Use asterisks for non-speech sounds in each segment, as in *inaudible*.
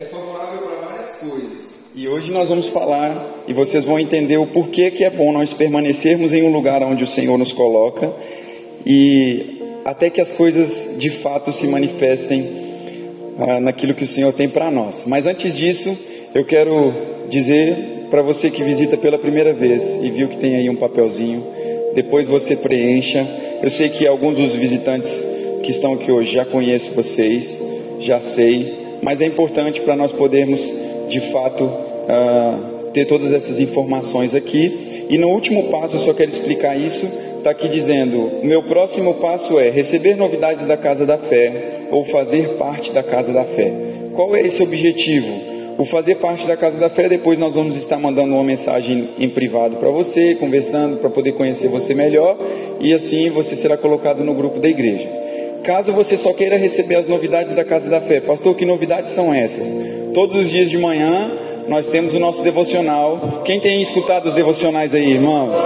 É favorável para várias coisas. E hoje nós vamos falar e vocês vão entender o porquê que é bom nós permanecermos em um lugar onde o Senhor nos coloca e até que as coisas de fato se manifestem ah, naquilo que o Senhor tem para nós. Mas antes disso, eu quero dizer para você que visita pela primeira vez e viu que tem aí um papelzinho, depois você preencha. Eu sei que alguns dos visitantes que estão aqui hoje já conhecem vocês, já sei, mas é importante para nós podermos de fato uh, ter todas essas informações aqui. E no último passo, eu só quero explicar isso, está aqui dizendo: o meu próximo passo é receber novidades da casa da fé ou fazer parte da casa da fé. Qual é esse objetivo? O fazer parte da casa da fé, depois nós vamos estar mandando uma mensagem em privado para você, conversando para poder conhecer você melhor e assim você será colocado no grupo da igreja. Caso você só queira receber as novidades da Casa da Fé, pastor, que novidades são essas? Todos os dias de manhã nós temos o nosso devocional. Quem tem escutado os devocionais aí, irmãos?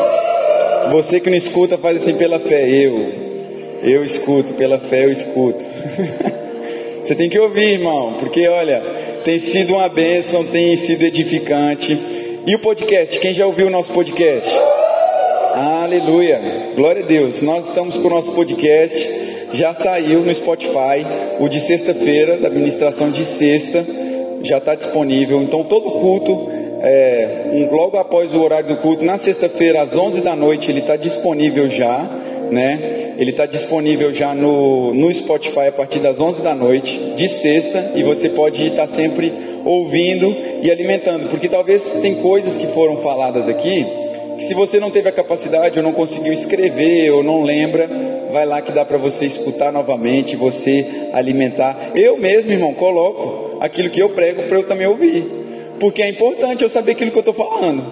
Você que não escuta, faz assim pela fé. Eu, eu escuto, pela fé eu escuto. *laughs* você tem que ouvir, irmão, porque olha, tem sido uma bênção, tem sido edificante. E o podcast? Quem já ouviu o nosso podcast? Aleluia, glória a Deus. Nós estamos com o nosso podcast já saiu no Spotify, o de sexta-feira, da administração de sexta, já está disponível. Então, todo culto, é, um, logo após o horário do culto, na sexta-feira, às 11 da noite, ele está disponível já, né? Ele está disponível já no, no Spotify a partir das 11 da noite, de sexta, e você pode estar tá sempre ouvindo e alimentando, porque talvez tem coisas que foram faladas aqui que se você não teve a capacidade ou não conseguiu escrever ou não lembra, vai lá que dá para você escutar novamente, você alimentar. Eu mesmo, irmão, coloco aquilo que eu prego para eu também ouvir, porque é importante eu saber aquilo que eu estou falando,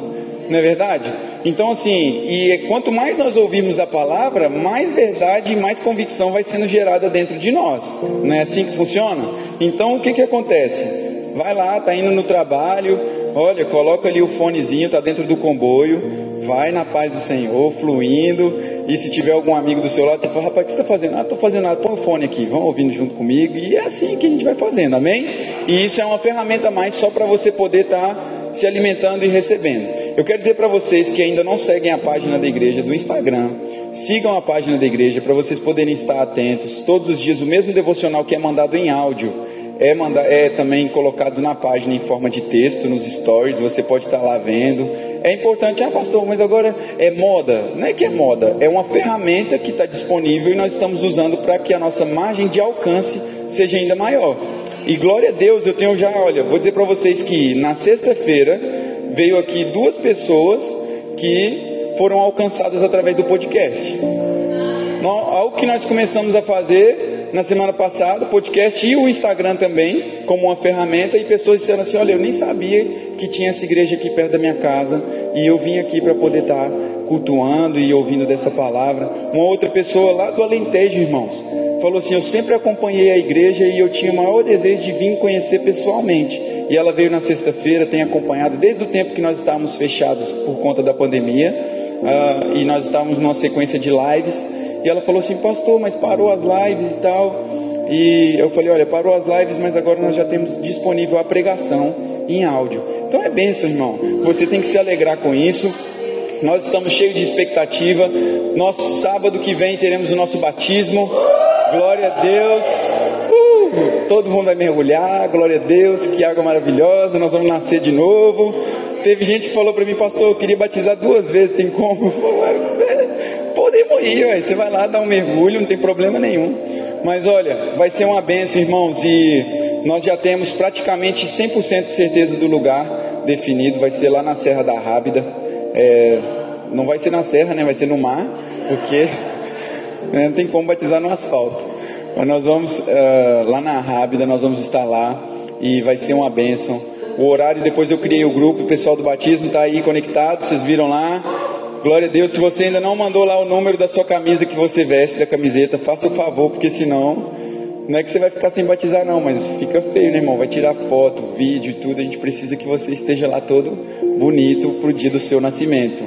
não é verdade? Então, assim, e quanto mais nós ouvirmos da palavra, mais verdade e mais convicção vai sendo gerada dentro de nós. Não é assim que funciona? Então, o que que acontece? Vai lá, tá indo no trabalho, olha, coloca ali o fonezinho, tá dentro do comboio, vai na paz do Senhor, fluindo, e se tiver algum amigo do seu lado, você fala, rapaz, o que você está fazendo? Ah, estou fazendo nada, põe o fone aqui, vão ouvindo junto comigo. E é assim que a gente vai fazendo, amém? E isso é uma ferramenta mais só para você poder estar tá se alimentando e recebendo. Eu quero dizer para vocês que ainda não seguem a página da igreja do Instagram, sigam a página da igreja para vocês poderem estar atentos. Todos os dias, o mesmo devocional que é mandado em áudio é, manda, é também colocado na página em forma de texto, nos stories, você pode estar lá vendo. É importante, ah pastor, mas agora é moda. Não é que é moda, é uma ferramenta que está disponível e nós estamos usando para que a nossa margem de alcance seja ainda maior. E glória a Deus, eu tenho já, olha, vou dizer para vocês que na sexta-feira veio aqui duas pessoas que foram alcançadas através do podcast. Algo que nós começamos a fazer na semana passada, podcast e o Instagram também, como uma ferramenta, e pessoas disseram assim: Olha, eu nem sabia que tinha essa igreja aqui perto da minha casa, e eu vim aqui para poder estar tá cultuando e ouvindo dessa palavra. Uma outra pessoa lá do Alentejo, irmãos, falou assim: Eu sempre acompanhei a igreja e eu tinha o maior desejo de vir conhecer pessoalmente. E ela veio na sexta-feira, tem acompanhado desde o tempo que nós estávamos fechados por conta da pandemia, uh, e nós estávamos numa sequência de lives. E ela falou assim, pastor, mas parou as lives e tal. E eu falei, olha, parou as lives, mas agora nós já temos disponível a pregação em áudio. Então é benção, irmão. Você tem que se alegrar com isso. Nós estamos cheios de expectativa. Nosso sábado que vem teremos o nosso batismo. Glória a Deus. Uh, todo mundo vai mergulhar. Glória a Deus. Que água maravilhosa. Nós vamos nascer de novo. Teve gente que falou para mim, pastor, eu queria batizar duas vezes. Tem como? *laughs* podemos ir, ué. você vai lá dar um mergulho, não tem problema nenhum. Mas olha, vai ser uma benção, irmãos, e nós já temos praticamente 100% de certeza do lugar definido, vai ser lá na Serra da Rábida. É, não vai ser na serra, né? Vai ser no mar, porque *laughs* né, não tem como batizar no asfalto. Mas nós vamos uh, lá na Rábida, nós vamos estar lá e vai ser uma bênção. O horário, depois eu criei o grupo, o pessoal do batismo está aí conectado, vocês viram lá. Glória a Deus. Se você ainda não mandou lá o número da sua camisa que você veste, da camiseta, faça o favor, porque senão não é que você vai ficar sem batizar, não, mas fica feio, né, irmão? Vai tirar foto, vídeo e tudo. A gente precisa que você esteja lá todo bonito para o dia do seu nascimento.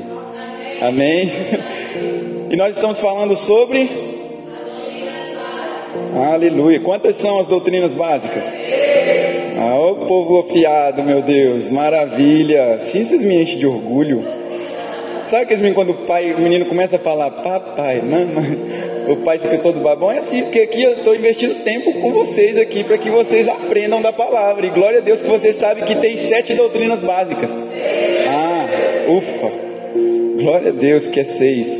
Amém? E nós estamos falando sobre. Aleluia. Quantas são as doutrinas básicas? Ah, o povo afiado, meu Deus, maravilha. Sim, vocês me enchem de orgulho. Sabe aqueles meninos quando o pai, o menino começa a falar papai, mamãe, o pai fica todo babão? É assim, porque aqui eu estou investindo tempo com vocês aqui para que vocês aprendam da palavra. E glória a Deus que vocês sabem que tem sete doutrinas básicas. Ah, ufa. Glória a Deus que é seis.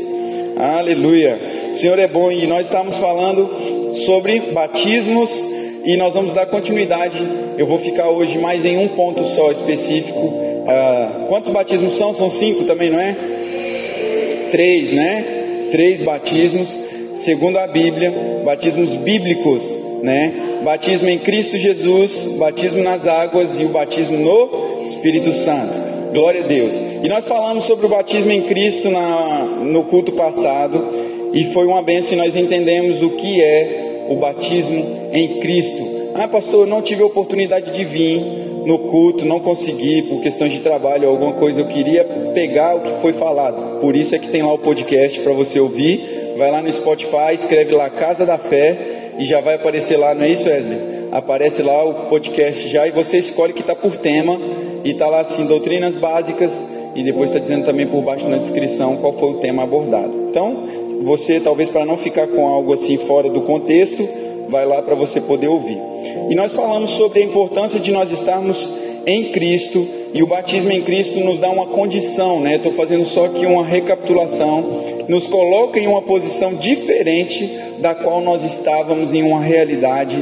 Aleluia. O Senhor é bom e nós estamos falando sobre batismos e nós vamos dar continuidade. Eu vou ficar hoje mais em um ponto só específico. Ah, quantos batismos são? São cinco também, não é? Três, né? Três batismos, segundo a Bíblia, batismos bíblicos, né? Batismo em Cristo Jesus, batismo nas águas e o batismo no Espírito Santo. Glória a Deus. E nós falamos sobre o batismo em Cristo na, no culto passado e foi uma benção e nós entendemos o que é o batismo em Cristo. Ah, pastor, eu não tive a oportunidade de vir no culto, não consegui por questões de trabalho ou alguma coisa, eu queria pegar o que foi falado. Por isso é que tem lá o podcast para você ouvir. Vai lá no Spotify, escreve lá Casa da Fé e já vai aparecer lá, não é isso, Wesley? Aparece lá o podcast já e você escolhe que está por tema e está lá assim, doutrinas básicas e depois está dizendo também por baixo na descrição qual foi o tema abordado. Então, você talvez para não ficar com algo assim fora do contexto, vai lá para você poder ouvir. E nós falamos sobre a importância de nós estarmos em Cristo e o batismo em Cristo nos dá uma condição, né? Estou fazendo só aqui uma recapitulação, nos coloca em uma posição diferente da qual nós estávamos em uma realidade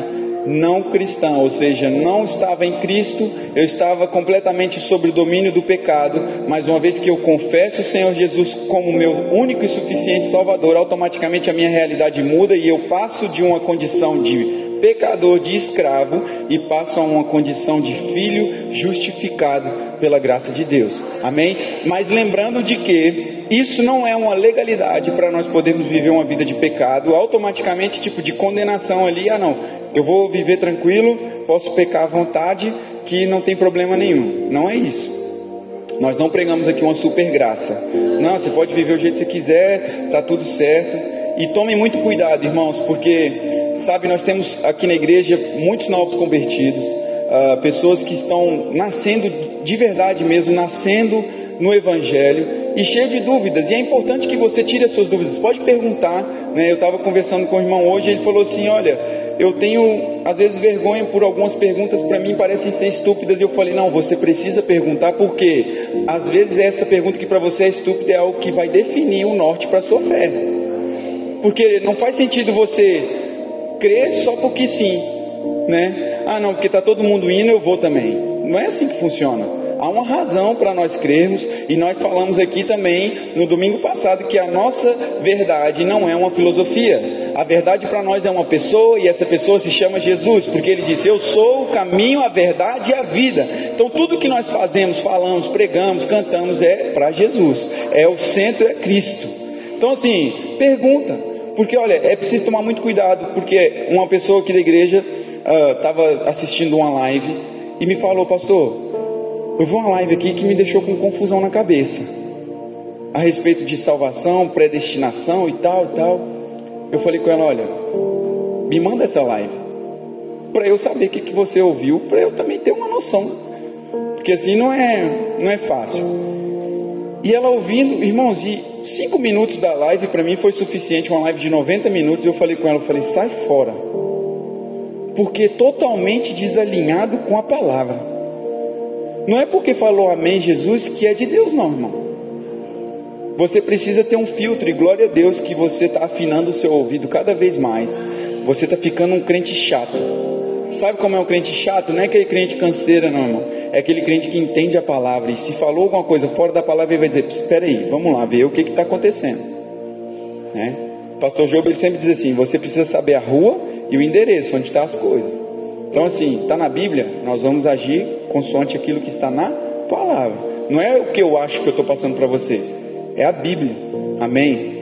não cristã, ou seja, não estava em Cristo, eu estava completamente sob o domínio do pecado, mas uma vez que eu confesso o Senhor Jesus como meu único e suficiente Salvador, automaticamente a minha realidade muda e eu passo de uma condição de pecador, de escravo, e passo a uma condição de filho justificado pela graça de Deus. Amém? Mas lembrando de que isso não é uma legalidade para nós podermos viver uma vida de pecado, automaticamente tipo de condenação ali, ah não, eu vou viver tranquilo, posso pecar à vontade, que não tem problema nenhum. Não é isso. Nós não pregamos aqui uma super graça. Não, você pode viver o jeito que você quiser, tá tudo certo. E tomem muito cuidado, irmãos, porque sabe, nós temos aqui na igreja muitos novos convertidos, uh, pessoas que estão nascendo de verdade mesmo, nascendo no Evangelho e cheio de dúvidas. E é importante que você tire as suas dúvidas. Pode perguntar. Né? Eu estava conversando com o irmão hoje, ele falou assim: Olha, eu tenho às vezes vergonha por algumas perguntas para mim parecem ser estúpidas e eu falei não, você precisa perguntar porque às vezes essa pergunta que para você é estúpida é algo que vai definir o norte para sua fé. Porque não faz sentido você crer só porque sim, né? Ah, não, porque está todo mundo indo, eu vou também. Não é assim que funciona. Há uma razão para nós crermos, e nós falamos aqui também no domingo passado que a nossa verdade não é uma filosofia. A verdade para nós é uma pessoa, e essa pessoa se chama Jesus, porque ele disse: Eu sou o caminho, a verdade e a vida. Então, tudo que nós fazemos, falamos, pregamos, cantamos é para Jesus, é o centro, é Cristo. Então, assim, pergunta, porque olha, é preciso tomar muito cuidado, porque uma pessoa aqui da igreja estava uh, assistindo uma live e me falou, pastor, eu vi uma live aqui que me deixou com confusão na cabeça. A respeito de salvação, predestinação e tal e tal. Eu falei com ela, olha, me manda essa live. Para eu saber o que, que você ouviu, para eu também ter uma noção. Porque assim não é, não é fácil. E ela ouvindo, irmãos, e cinco minutos da live para mim foi suficiente, uma live de 90 minutos. Eu falei com ela, eu falei, sai fora. Porque totalmente desalinhado com a palavra. Não é porque falou amém Jesus que é de Deus, não, irmão. Você precisa ter um filtro, e glória a Deus que você está afinando o seu ouvido cada vez mais. Você está ficando um crente chato. Sabe como é um crente chato? Não é aquele crente canseira, não, irmão. É aquele crente que entende a palavra. E se falou alguma coisa fora da palavra, ele vai dizer: Espera aí, vamos lá, ver o que está acontecendo. Né? Pastor Job ele sempre diz assim: Você precisa saber a rua e o endereço, onde estão tá as coisas. Então, assim, está na Bíblia, nós vamos agir consoante aquilo que está na palavra. Não é o que eu acho que eu estou passando para vocês, é a Bíblia. Amém?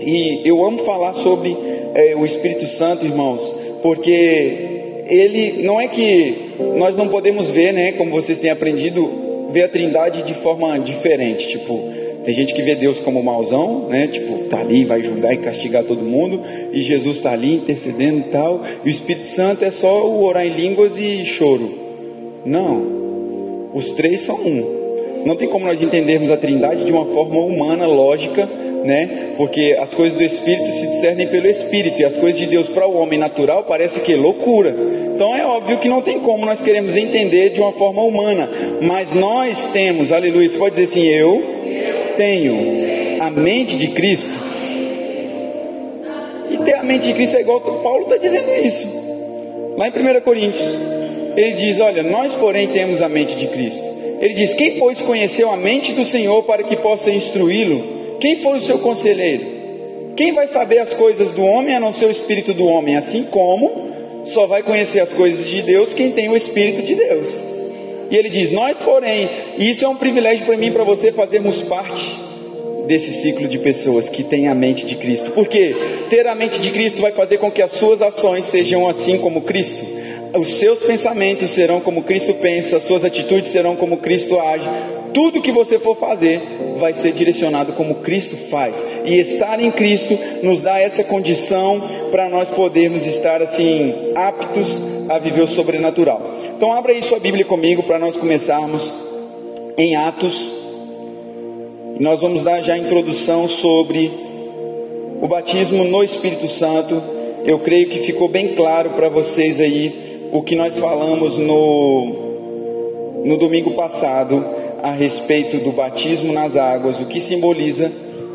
E eu amo falar sobre é, o Espírito Santo, irmãos, porque ele não é que nós não podemos ver, né, como vocês têm aprendido, ver a Trindade de forma diferente, tipo, tem gente que vê Deus como mauzão, né? Tipo, tá ali, vai julgar e castigar todo mundo, e Jesus está ali intercedendo e tal, e o Espírito Santo é só o orar em línguas e choro. Não. Os três são um. Não tem como nós entendermos a Trindade de uma forma humana, lógica, né? Porque as coisas do Espírito se discernem pelo Espírito e as coisas de Deus para o homem natural parece que loucura. Então é óbvio que não tem como nós queremos entender de uma forma humana, mas nós temos, aleluia, você pode dizer assim, eu tenho a mente de Cristo. E ter a mente de Cristo é igual Paulo está dizendo isso. Lá em 1 Coríntios, ele diz: Olha, nós porém temos a mente de Cristo. Ele diz: Quem, pois, conheceu a mente do Senhor para que possa instruí-lo? Quem foi o seu conselheiro? Quem vai saber as coisas do homem a não ser o espírito do homem? Assim como só vai conhecer as coisas de Deus quem tem o espírito de Deus. E ele diz: Nós, porém, isso é um privilégio para mim e para você fazermos parte desse ciclo de pessoas que têm a mente de Cristo. Porque ter a mente de Cristo vai fazer com que as suas ações sejam assim como Cristo os seus pensamentos serão como Cristo pensa, as suas atitudes serão como Cristo age. Tudo que você for fazer vai ser direcionado como Cristo faz. E estar em Cristo nos dá essa condição para nós podermos estar assim aptos a viver o sobrenatural. Então abra aí sua Bíblia comigo para nós começarmos em Atos. Nós vamos dar já a introdução sobre o batismo no Espírito Santo. Eu creio que ficou bem claro para vocês aí o que nós falamos no, no domingo passado a respeito do batismo nas águas, o que simboliza,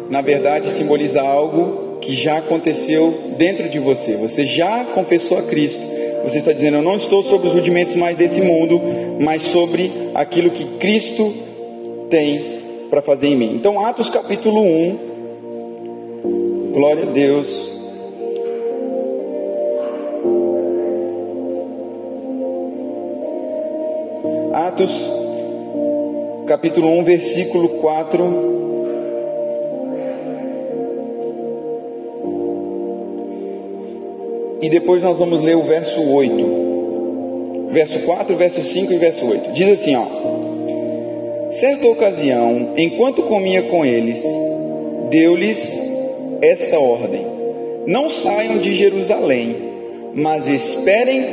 na verdade, simboliza algo que já aconteceu dentro de você. Você já confessou a Cristo. Você está dizendo, eu não estou sobre os rudimentos mais desse mundo, mas sobre aquilo que Cristo tem para fazer em mim. Então, Atos capítulo 1, glória a Deus. Atos, capítulo 1, versículo 4. E depois nós vamos ler o verso 8. Verso 4, verso 5 e verso 8. Diz assim, ó. Certa ocasião, enquanto comia com eles, deu-lhes esta ordem: Não saiam de Jerusalém, mas esperem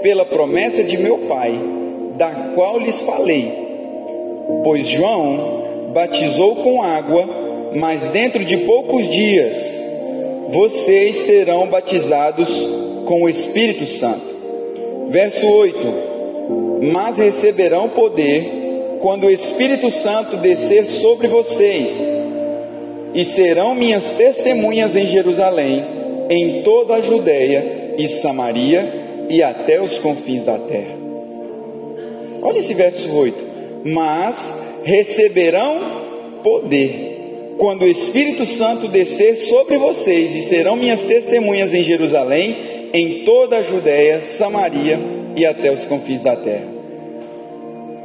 pela promessa de meu Pai da qual lhes falei. Pois João batizou com água, mas dentro de poucos dias vocês serão batizados com o Espírito Santo. Verso 8: Mas receberão poder quando o Espírito Santo descer sobre vocês, e serão minhas testemunhas em Jerusalém, em toda a Judéia e Samaria e até os confins da terra. Olha esse verso 8. Mas receberão poder quando o Espírito Santo descer sobre vocês e serão minhas testemunhas em Jerusalém, em toda a Judéia, Samaria e até os confins da terra.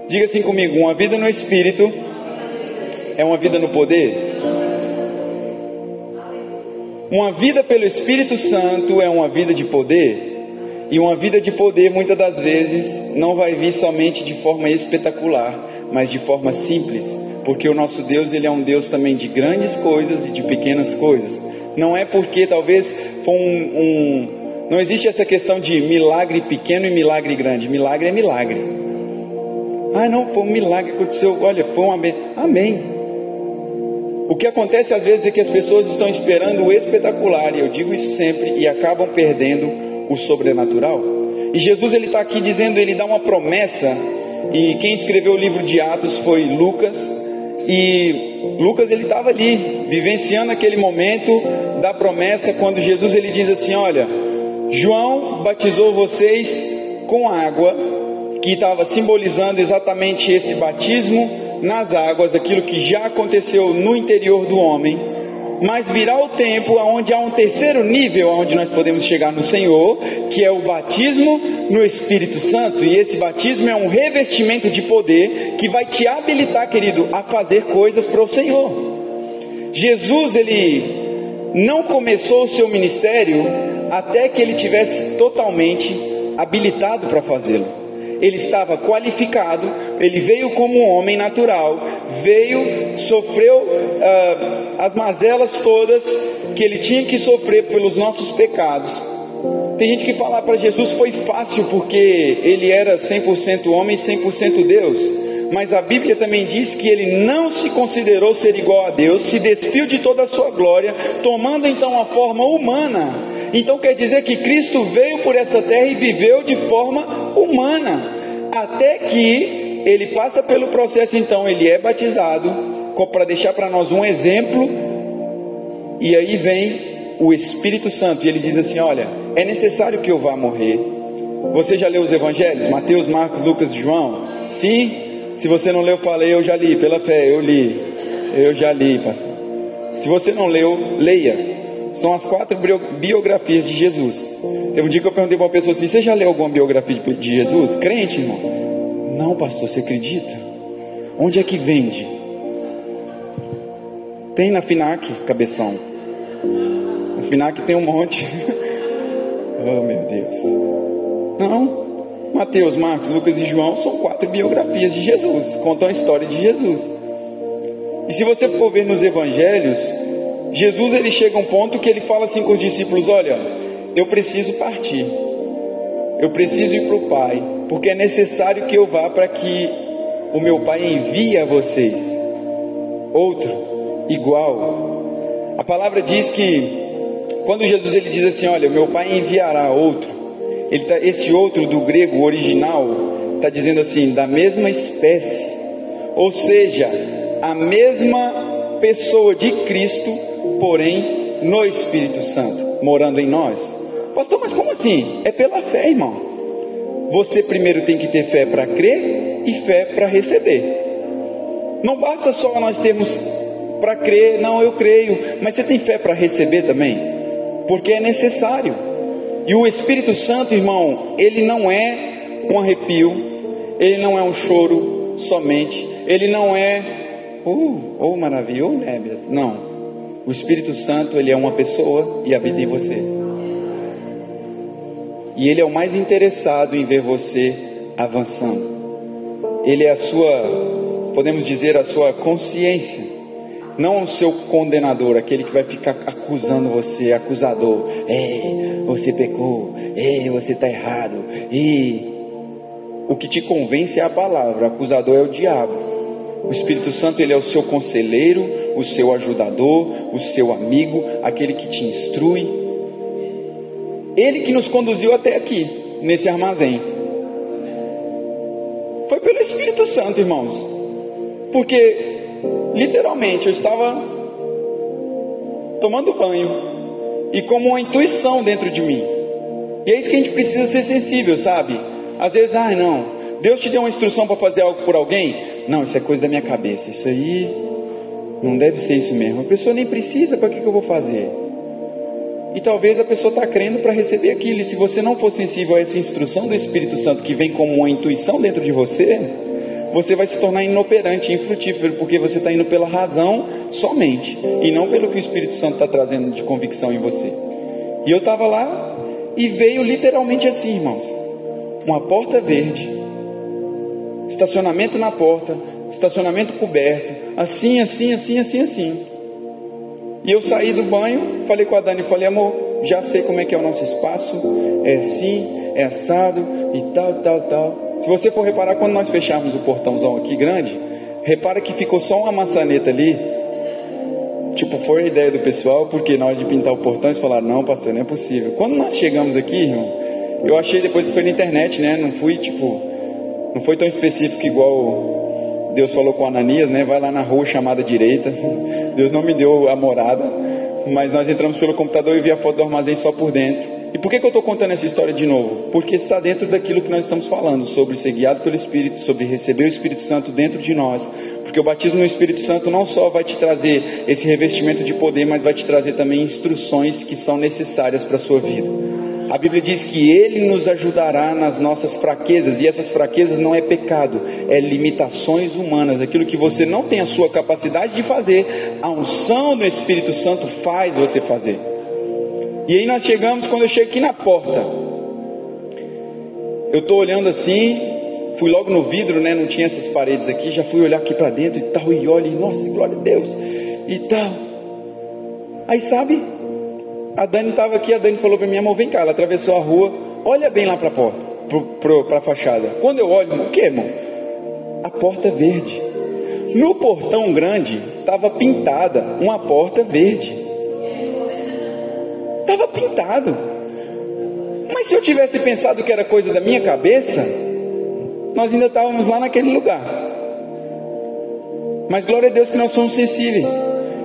Diga assim comigo: uma vida no Espírito é uma vida no poder? Uma vida pelo Espírito Santo é uma vida de poder? E uma vida de poder, muitas das vezes, não vai vir somente de forma espetacular, mas de forma simples, porque o nosso Deus, ele é um Deus também de grandes coisas e de pequenas coisas. Não é porque talvez foi um, um não existe essa questão de milagre pequeno e milagre grande. Milagre é milagre. Ah, não, foi um milagre que aconteceu. Olha, foi um amém. Amém. O que acontece às vezes é que as pessoas estão esperando o espetacular, e eu digo isso sempre, e acabam perdendo o sobrenatural. E Jesus ele está aqui dizendo, ele dá uma promessa. E quem escreveu o livro de Atos foi Lucas. E Lucas ele estava ali, vivenciando aquele momento da promessa, quando Jesus ele diz assim: Olha, João batizou vocês com água, que estava simbolizando exatamente esse batismo nas águas, aquilo que já aconteceu no interior do homem mas virá o tempo onde há um terceiro nível onde nós podemos chegar no Senhor, que é o batismo no Espírito Santo. E esse batismo é um revestimento de poder que vai te habilitar, querido, a fazer coisas para o Senhor. Jesus, ele não começou o seu ministério até que ele tivesse totalmente habilitado para fazê-lo ele estava qualificado, ele veio como um homem natural, veio, sofreu uh, as mazelas todas que ele tinha que sofrer pelos nossos pecados, Tem gente que fala para Jesus foi fácil porque ele era 100% homem e 100% Deus. Mas a Bíblia também diz que ele não se considerou ser igual a Deus, se despiu de toda a sua glória, tomando então a forma humana. Então quer dizer que Cristo veio por essa terra e viveu de forma humana, até que ele passa pelo processo, então ele é batizado, para deixar para nós um exemplo, e aí vem o Espírito Santo, e ele diz assim: Olha, é necessário que eu vá morrer. Você já leu os evangelhos? Mateus, Marcos, Lucas e João? Sim? Se você não leu, falei, eu já li, pela fé, eu li. Eu já li, pastor. Se você não leu, leia. São as quatro biografias de Jesus. Teve um dia que eu perguntei para uma pessoa assim: Você já leu alguma biografia de Jesus? Crente, irmão? Não, pastor, você acredita? Onde é que vende? Tem na FINAC, cabeção. Na FINAC tem um monte. *laughs* oh, meu Deus. Não, Mateus, Marcos, Lucas e João são quatro biografias de Jesus, contam a história de Jesus. E se você for ver nos evangelhos, Jesus ele chega a um ponto que ele fala assim com os discípulos: Olha, eu preciso partir, eu preciso ir para o Pai, porque é necessário que eu vá para que o meu Pai envie a vocês outro igual. A palavra diz que quando Jesus ele diz assim: Olha, meu Pai enviará outro. Ele tá, esse outro do grego original está dizendo assim, da mesma espécie, ou seja, a mesma pessoa de Cristo, porém no Espírito Santo, morando em nós. Pastor, mas como assim? É pela fé, irmão. Você primeiro tem que ter fé para crer e fé para receber. Não basta só nós termos para crer, não, eu creio, mas você tem fé para receber também? Porque é necessário. E o Espírito Santo, irmão, ele não é um arrepio, ele não é um choro somente, ele não é, uh, oh maravilha, oh nébias, não. O Espírito Santo, ele é uma pessoa e habita em você. E ele é o mais interessado em ver você avançando. Ele é a sua, podemos dizer, a sua consciência não o seu condenador, aquele que vai ficar acusando você, acusador. É, você pecou, é, você está errado. E o que te convence é a palavra, acusador é o diabo. O Espírito Santo ele é o seu conselheiro, o seu ajudador, o seu amigo, aquele que te instrui. Ele que nos conduziu até aqui, nesse armazém. Foi pelo Espírito Santo, irmãos. Porque Literalmente, eu estava tomando banho e como uma intuição dentro de mim. E é isso que a gente precisa ser sensível, sabe? Às vezes, ah, não, Deus te deu uma instrução para fazer algo por alguém? Não, isso é coisa da minha cabeça. Isso aí não deve ser isso mesmo. A pessoa nem precisa, para que, que eu vou fazer? E talvez a pessoa está crendo para receber aquilo. E se você não for sensível a essa instrução do Espírito Santo que vem como uma intuição dentro de você, você vai se tornar inoperante, infrutífero, porque você está indo pela razão somente, e não pelo que o Espírito Santo está trazendo de convicção em você. E eu estava lá e veio literalmente assim, irmãos: uma porta verde, estacionamento na porta, estacionamento coberto, assim, assim, assim, assim, assim. E eu saí do banho, falei com a Dani, falei, amor, já sei como é que é o nosso espaço, é assim, é assado e tal, tal, tal. Se você for reparar, quando nós fecharmos o portãozão aqui grande, repara que ficou só uma maçaneta ali. Tipo, foi a ideia do pessoal, porque na hora de pintar o portão eles falaram: não, pastor, não é possível. Quando nós chegamos aqui, irmão, eu achei depois que foi na internet, né? Não fui, tipo, não foi tão específico igual Deus falou com Ananias, né? Vai lá na rua chamada direita. Deus não me deu a morada, mas nós entramos pelo computador e vi a foto do armazém só por dentro. E por que, que eu estou contando essa história de novo? Porque está dentro daquilo que nós estamos falando, sobre ser guiado pelo Espírito, sobre receber o Espírito Santo dentro de nós. Porque o batismo no Espírito Santo não só vai te trazer esse revestimento de poder, mas vai te trazer também instruções que são necessárias para a sua vida. A Bíblia diz que Ele nos ajudará nas nossas fraquezas, e essas fraquezas não é pecado, é limitações humanas, aquilo que você não tem a sua capacidade de fazer, a unção do Espírito Santo faz você fazer. E aí nós chegamos, quando eu chego aqui na porta, eu estou olhando assim, fui logo no vidro, né? Não tinha essas paredes aqui, já fui olhar aqui para dentro e tal, e olha, e, nossa, glória a Deus, e tal. Aí sabe, A Dani estava aqui, a Dani falou para mim, amor, vem cá, ela atravessou a rua, olha bem lá para a porta, para a fachada. Quando eu olho, o que, irmão? A porta verde. No portão grande estava pintada uma porta verde. Estava pintado. Mas se eu tivesse pensado que era coisa da minha cabeça, nós ainda estávamos lá naquele lugar. Mas glória a Deus que nós somos sensíveis.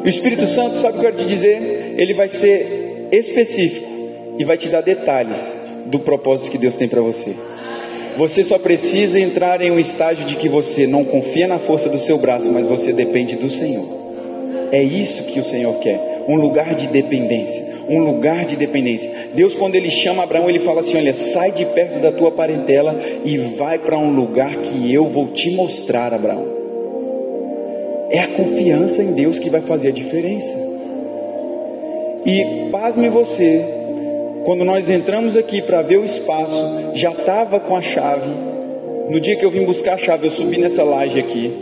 O Espírito Santo, sabe o que eu quero te dizer? Ele vai ser específico e vai te dar detalhes do propósito que Deus tem para você. Você só precisa entrar em um estágio de que você não confia na força do seu braço, mas você depende do Senhor. É isso que o Senhor quer, um lugar de dependência, um lugar de dependência. Deus quando ele chama Abraão, ele fala assim: "Olha, sai de perto da tua parentela e vai para um lugar que eu vou te mostrar, Abraão". É a confiança em Deus que vai fazer a diferença. E pasme você, quando nós entramos aqui para ver o espaço, já estava com a chave. No dia que eu vim buscar a chave, eu subi nessa laje aqui.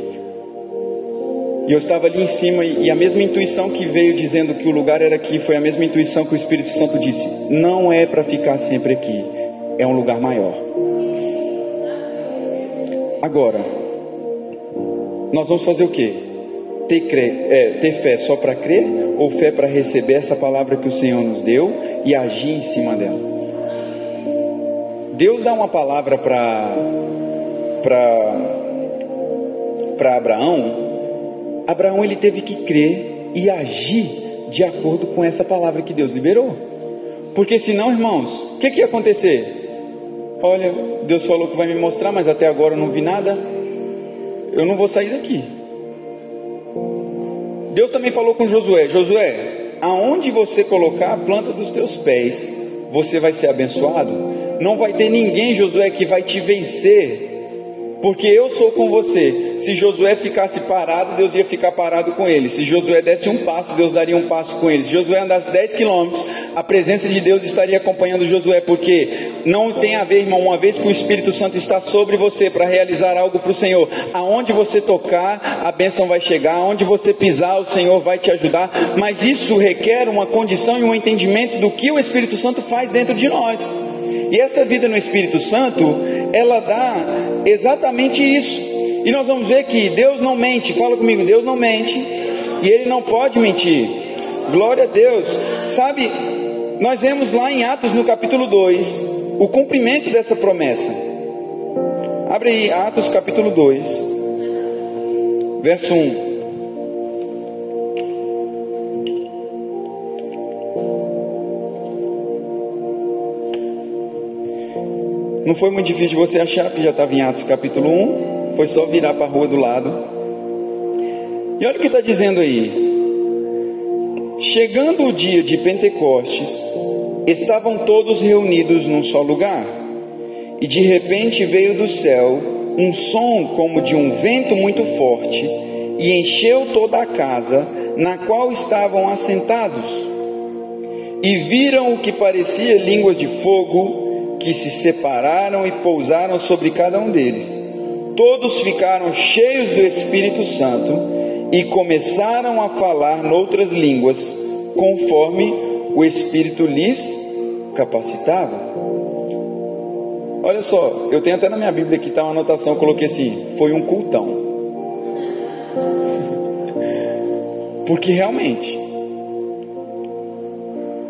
E eu estava ali em cima, e a mesma intuição que veio dizendo que o lugar era aqui, foi a mesma intuição que o Espírito Santo disse: não é para ficar sempre aqui, é um lugar maior. Agora, nós vamos fazer o quê? Ter, crer, é, ter fé só para crer ou fé para receber essa palavra que o Senhor nos deu e agir em cima dela? Deus dá uma palavra para Abraão. Abraão ele teve que crer e agir de acordo com essa palavra que Deus liberou. Porque senão, irmãos, o que, que ia acontecer? Olha, Deus falou que vai me mostrar, mas até agora eu não vi nada. Eu não vou sair daqui. Deus também falou com Josué: Josué, aonde você colocar a planta dos teus pés, você vai ser abençoado. Não vai ter ninguém, Josué, que vai te vencer, porque eu sou com você. Se Josué ficasse parado, Deus ia ficar parado com ele. Se Josué desse um passo, Deus daria um passo com ele. Se Josué andasse 10 quilômetros, a presença de Deus estaria acompanhando Josué, porque não tem a ver, irmão, uma vez que o Espírito Santo está sobre você para realizar algo para o Senhor, aonde você tocar, a bênção vai chegar, aonde você pisar, o Senhor vai te ajudar, mas isso requer uma condição e um entendimento do que o Espírito Santo faz dentro de nós. E essa vida no Espírito Santo, ela dá exatamente isso. E nós vamos ver que Deus não mente, fala comigo, Deus não mente, e Ele não pode mentir. Glória a Deus. Sabe, nós vemos lá em Atos no capítulo 2, o cumprimento dessa promessa. Abre aí Atos capítulo 2, verso 1. Não foi muito difícil você achar, porque já estava em Atos capítulo 1. Foi só virar para a rua do lado. E olha o que está dizendo aí. Chegando o dia de Pentecostes, estavam todos reunidos num só lugar. E de repente veio do céu um som como de um vento muito forte e encheu toda a casa na qual estavam assentados. E viram o que parecia línguas de fogo que se separaram e pousaram sobre cada um deles. Todos ficaram cheios do Espírito Santo e começaram a falar noutras línguas, conforme o Espírito lhes capacitava. Olha só, eu tenho até na minha Bíblia aqui tá uma anotação, coloquei assim: foi um cultão. *laughs* Porque realmente,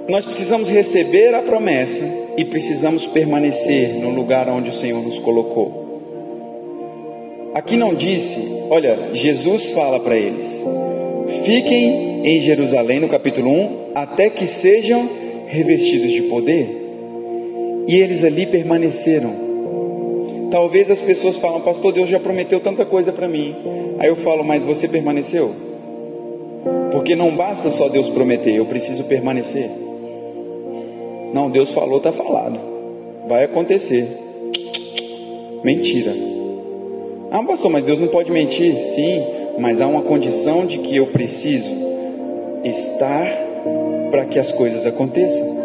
nós precisamos receber a promessa e precisamos permanecer no lugar onde o Senhor nos colocou. Aqui não disse, olha, Jesus fala para eles: fiquem em Jerusalém, no capítulo 1, até que sejam revestidos de poder. E eles ali permaneceram. Talvez as pessoas falam, pastor, Deus já prometeu tanta coisa para mim. Aí eu falo, mas você permaneceu? Porque não basta só Deus prometer, eu preciso permanecer. Não, Deus falou, está falado. Vai acontecer. Mentira. Ah, pastor, mas Deus não pode mentir. Sim, mas há uma condição de que eu preciso estar para que as coisas aconteçam.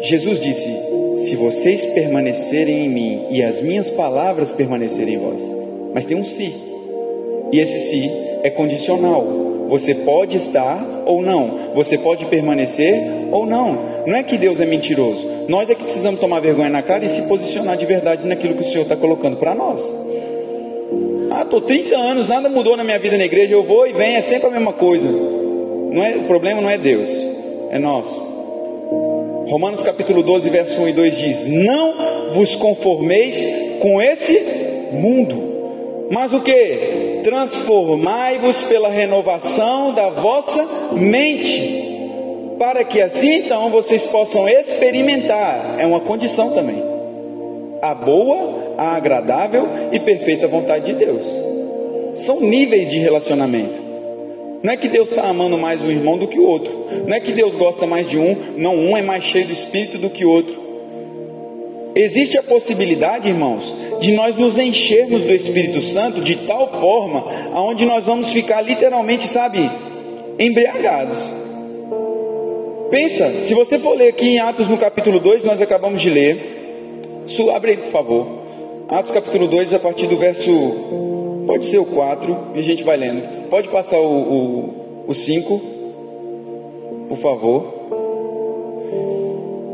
Jesus disse: Se vocês permanecerem em mim e as minhas palavras permanecerem em vós. Mas tem um se. E esse se é condicional. Você pode estar ou não. Você pode permanecer ou não. Não é que Deus é mentiroso. Nós é que precisamos tomar vergonha na cara e se posicionar de verdade naquilo que o Senhor está colocando para nós. Ah, estou 30 anos, nada mudou na minha vida na igreja, eu vou e venho, é sempre a mesma coisa. Não é, o problema não é Deus, é nós. Romanos capítulo 12, verso 1 e 2 diz: Não vos conformeis com esse mundo, mas o que? Transformai-vos pela renovação da vossa mente, para que assim então vocês possam experimentar, é uma condição também, a boa, a agradável e perfeita vontade de Deus. São níveis de relacionamento. Não é que Deus está amando mais um irmão do que o outro. Não é que Deus gosta mais de um. Não, um é mais cheio do Espírito do que o outro. Existe a possibilidade, irmãos, de nós nos enchermos do Espírito Santo de tal forma aonde nós vamos ficar literalmente, sabe, embriagados. Pensa, se você for ler aqui em Atos no capítulo 2, nós acabamos de ler. Abre aí, por favor. Atos capítulo 2, a partir do verso, pode ser o 4, e a gente vai lendo. Pode passar o, o, o 5, por favor.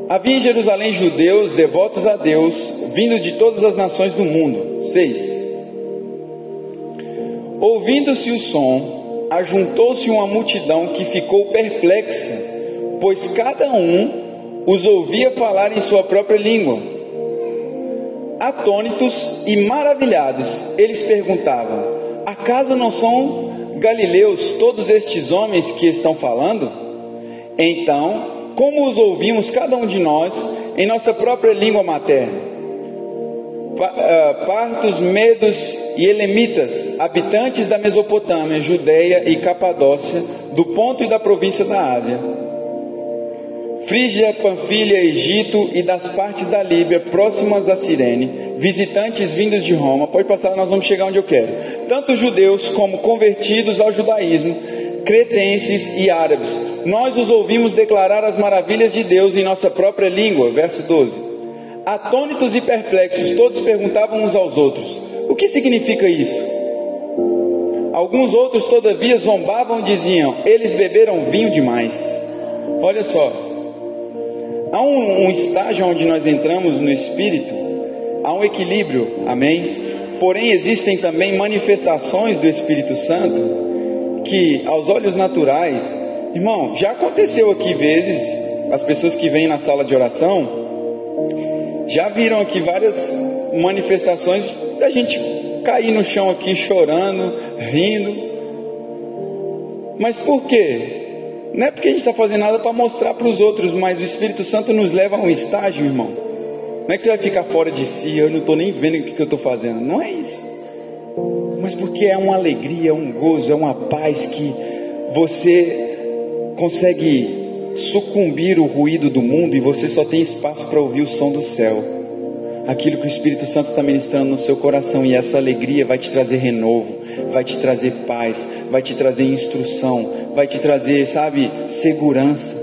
Havia em Jerusalém judeus devotos a Deus, vindo de todas as nações do mundo. 6. Ouvindo-se o som, ajuntou-se uma multidão que ficou perplexa, pois cada um os ouvia falar em sua própria língua. Atônitos e maravilhados, eles perguntavam: Acaso não são galileus todos estes homens que estão falando? Então, como os ouvimos cada um de nós em nossa própria língua materna? Ah, partos, medos e elemitas, habitantes da Mesopotâmia, Judeia e Capadócia, do ponto e da província da Ásia Frígia, Panfilha, Egito e das partes da Líbia próximas a Cirene, visitantes vindos de Roma, pode passar, nós vamos chegar onde eu quero. Tanto judeus como convertidos ao judaísmo, cretenses e árabes. Nós os ouvimos declarar as maravilhas de Deus em nossa própria língua. Verso 12. Atônitos e perplexos, todos perguntavam uns aos outros: O que significa isso? Alguns outros, todavia, zombavam e diziam: Eles beberam vinho demais. Olha só, Há um, um estágio onde nós entramos no Espírito, há um equilíbrio, amém? Porém, existem também manifestações do Espírito Santo que, aos olhos naturais, irmão, já aconteceu aqui vezes, as pessoas que vêm na sala de oração, já viram aqui várias manifestações da gente cair no chão aqui chorando, rindo. Mas por quê? Não é porque a gente está fazendo nada para mostrar para os outros, mas o Espírito Santo nos leva a um estágio, irmão. Não é que você vai ficar fora de si, eu não estou nem vendo o que, que eu estou fazendo. Não é isso. Mas porque é uma alegria, é um gozo, é uma paz que você consegue sucumbir o ruído do mundo e você só tem espaço para ouvir o som do céu aquilo que o Espírito Santo está ministrando no seu coração, e essa alegria vai te trazer renovo, vai te trazer paz, vai te trazer instrução, vai te trazer, sabe, segurança.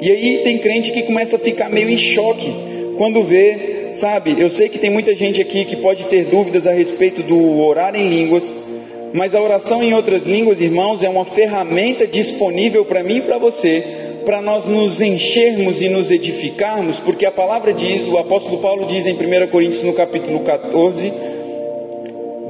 E aí tem crente que começa a ficar meio em choque quando vê, sabe, eu sei que tem muita gente aqui que pode ter dúvidas a respeito do orar em línguas, mas a oração em outras línguas, irmãos, é uma ferramenta disponível para mim e para você para nós nos enchermos e nos edificarmos, porque a palavra diz, o apóstolo Paulo diz em 1 Coríntios no capítulo 14,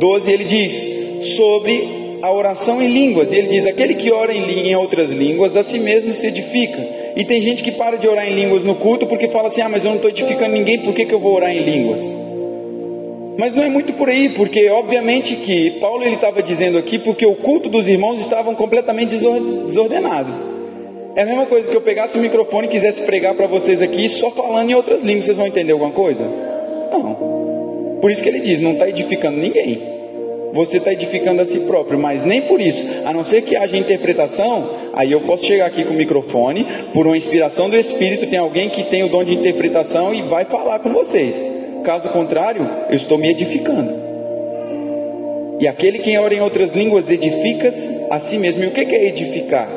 12, ele diz sobre a oração em línguas, e ele diz: aquele que ora em, em outras línguas, a si mesmo se edifica. E tem gente que para de orar em línguas no culto porque fala assim: ah, mas eu não estou edificando ninguém, por que, que eu vou orar em línguas? Mas não é muito por aí, porque obviamente que Paulo ele estava dizendo aqui porque o culto dos irmãos estavam completamente desordenado. É a mesma coisa que eu pegasse o microfone e quisesse pregar para vocês aqui só falando em outras línguas, vocês vão entender alguma coisa? Não. Por isso que ele diz: não está edificando ninguém. Você está edificando a si próprio, mas nem por isso, a não ser que haja interpretação, aí eu posso chegar aqui com o microfone, por uma inspiração do Espírito, tem alguém que tem o dom de interpretação e vai falar com vocês. Caso contrário, eu estou me edificando. E aquele que ora em outras línguas edifica-se a si mesmo. E o que é edificar?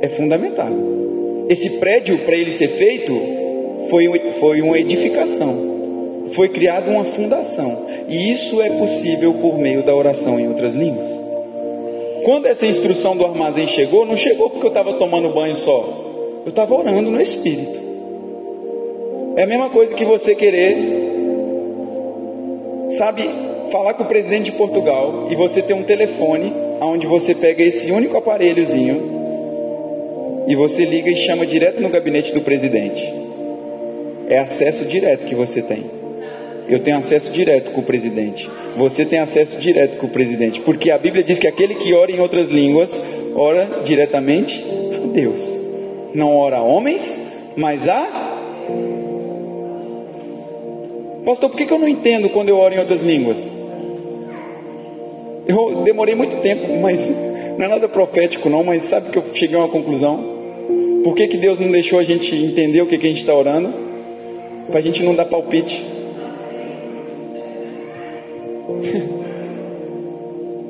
é fundamental. Esse prédio, para ele ser feito, foi, foi uma edificação. Foi criada uma fundação. E isso é possível por meio da oração em outras línguas. quando essa instrução do armazém chegou, não chegou porque eu estava tomando banho só. Eu estava orando no Espírito. É a mesma coisa que você querer, sabe, falar com o presidente de Portugal e você ter um telefone onde você pega esse único aparelhozinho e você liga e chama direto no gabinete do presidente. É acesso direto que você tem. Eu tenho acesso direto com o presidente. Você tem acesso direto com o presidente. Porque a Bíblia diz que aquele que ora em outras línguas, ora diretamente a Deus. Não ora a homens, mas a. Pastor, por que eu não entendo quando eu oro em outras línguas? Eu demorei muito tempo, mas não é nada profético, não. Mas sabe que eu cheguei a uma conclusão? Por que, que Deus não deixou a gente entender o que, que a gente está orando? Para a gente não dar palpite.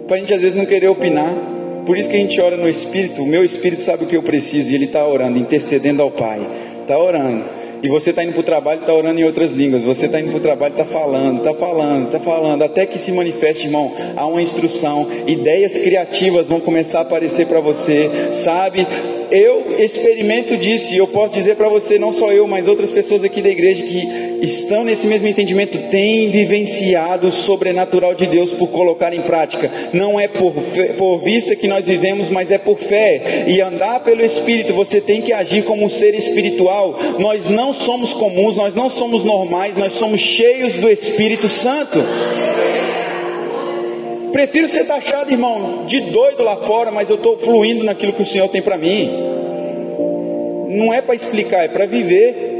Para a gente às vezes não querer opinar. Por isso que a gente ora no Espírito. O meu Espírito sabe o que eu preciso e ele está orando, intercedendo ao Pai. Está orando. E você está indo para o trabalho está orando em outras línguas. Você está indo para o trabalho está falando, está falando, está falando. Até que se manifeste, irmão, há uma instrução. Ideias criativas vão começar a aparecer para você. Sabe? Eu experimento disso e eu posso dizer para você, não só eu, mas outras pessoas aqui da igreja que estão nesse mesmo entendimento, têm vivenciado o sobrenatural de Deus por colocar em prática. Não é por, por vista que nós vivemos, mas é por fé. E andar pelo Espírito, você tem que agir como um ser espiritual. Nós não somos comuns, nós não somos normais, nós somos cheios do Espírito Santo. Prefiro ser taxado, irmão, de doido lá fora, mas eu estou fluindo naquilo que o Senhor tem para mim. Não é para explicar, é para viver.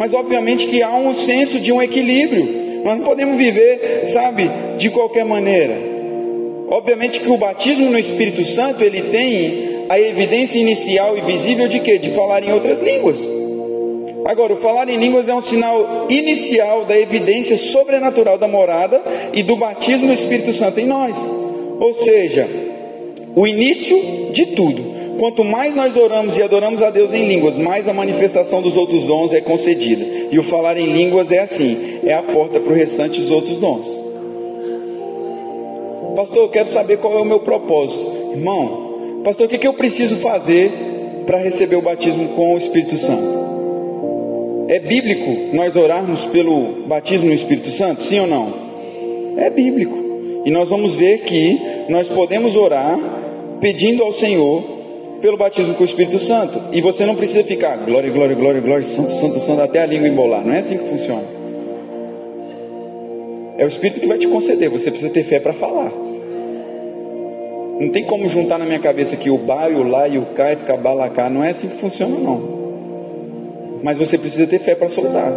Mas obviamente que há um senso de um equilíbrio. Nós não podemos viver, sabe, de qualquer maneira. Obviamente que o batismo no Espírito Santo ele tem a evidência inicial e visível de quê? De falar em outras línguas. Agora, o falar em línguas é um sinal inicial da evidência sobrenatural da morada e do batismo do Espírito Santo em nós. Ou seja, o início de tudo. Quanto mais nós oramos e adoramos a Deus em línguas, mais a manifestação dos outros dons é concedida. E o falar em línguas é assim, é a porta para o restante dos outros dons. Pastor, eu quero saber qual é o meu propósito. Irmão, pastor, o que, que eu preciso fazer para receber o batismo com o Espírito Santo? É bíblico nós orarmos pelo batismo no Espírito Santo? Sim ou não? É bíblico. E nós vamos ver que nós podemos orar pedindo ao Senhor pelo batismo com o Espírito Santo. E você não precisa ficar glória, glória, glória, glória, santo, santo, santo, até a língua embolar. Não é assim que funciona. É o Espírito que vai te conceder. Você precisa ter fé para falar. Não tem como juntar na minha cabeça que o ba, o lá e o cá e ficar balacá. Não é assim que funciona, não. Mas você precisa ter fé para soltar.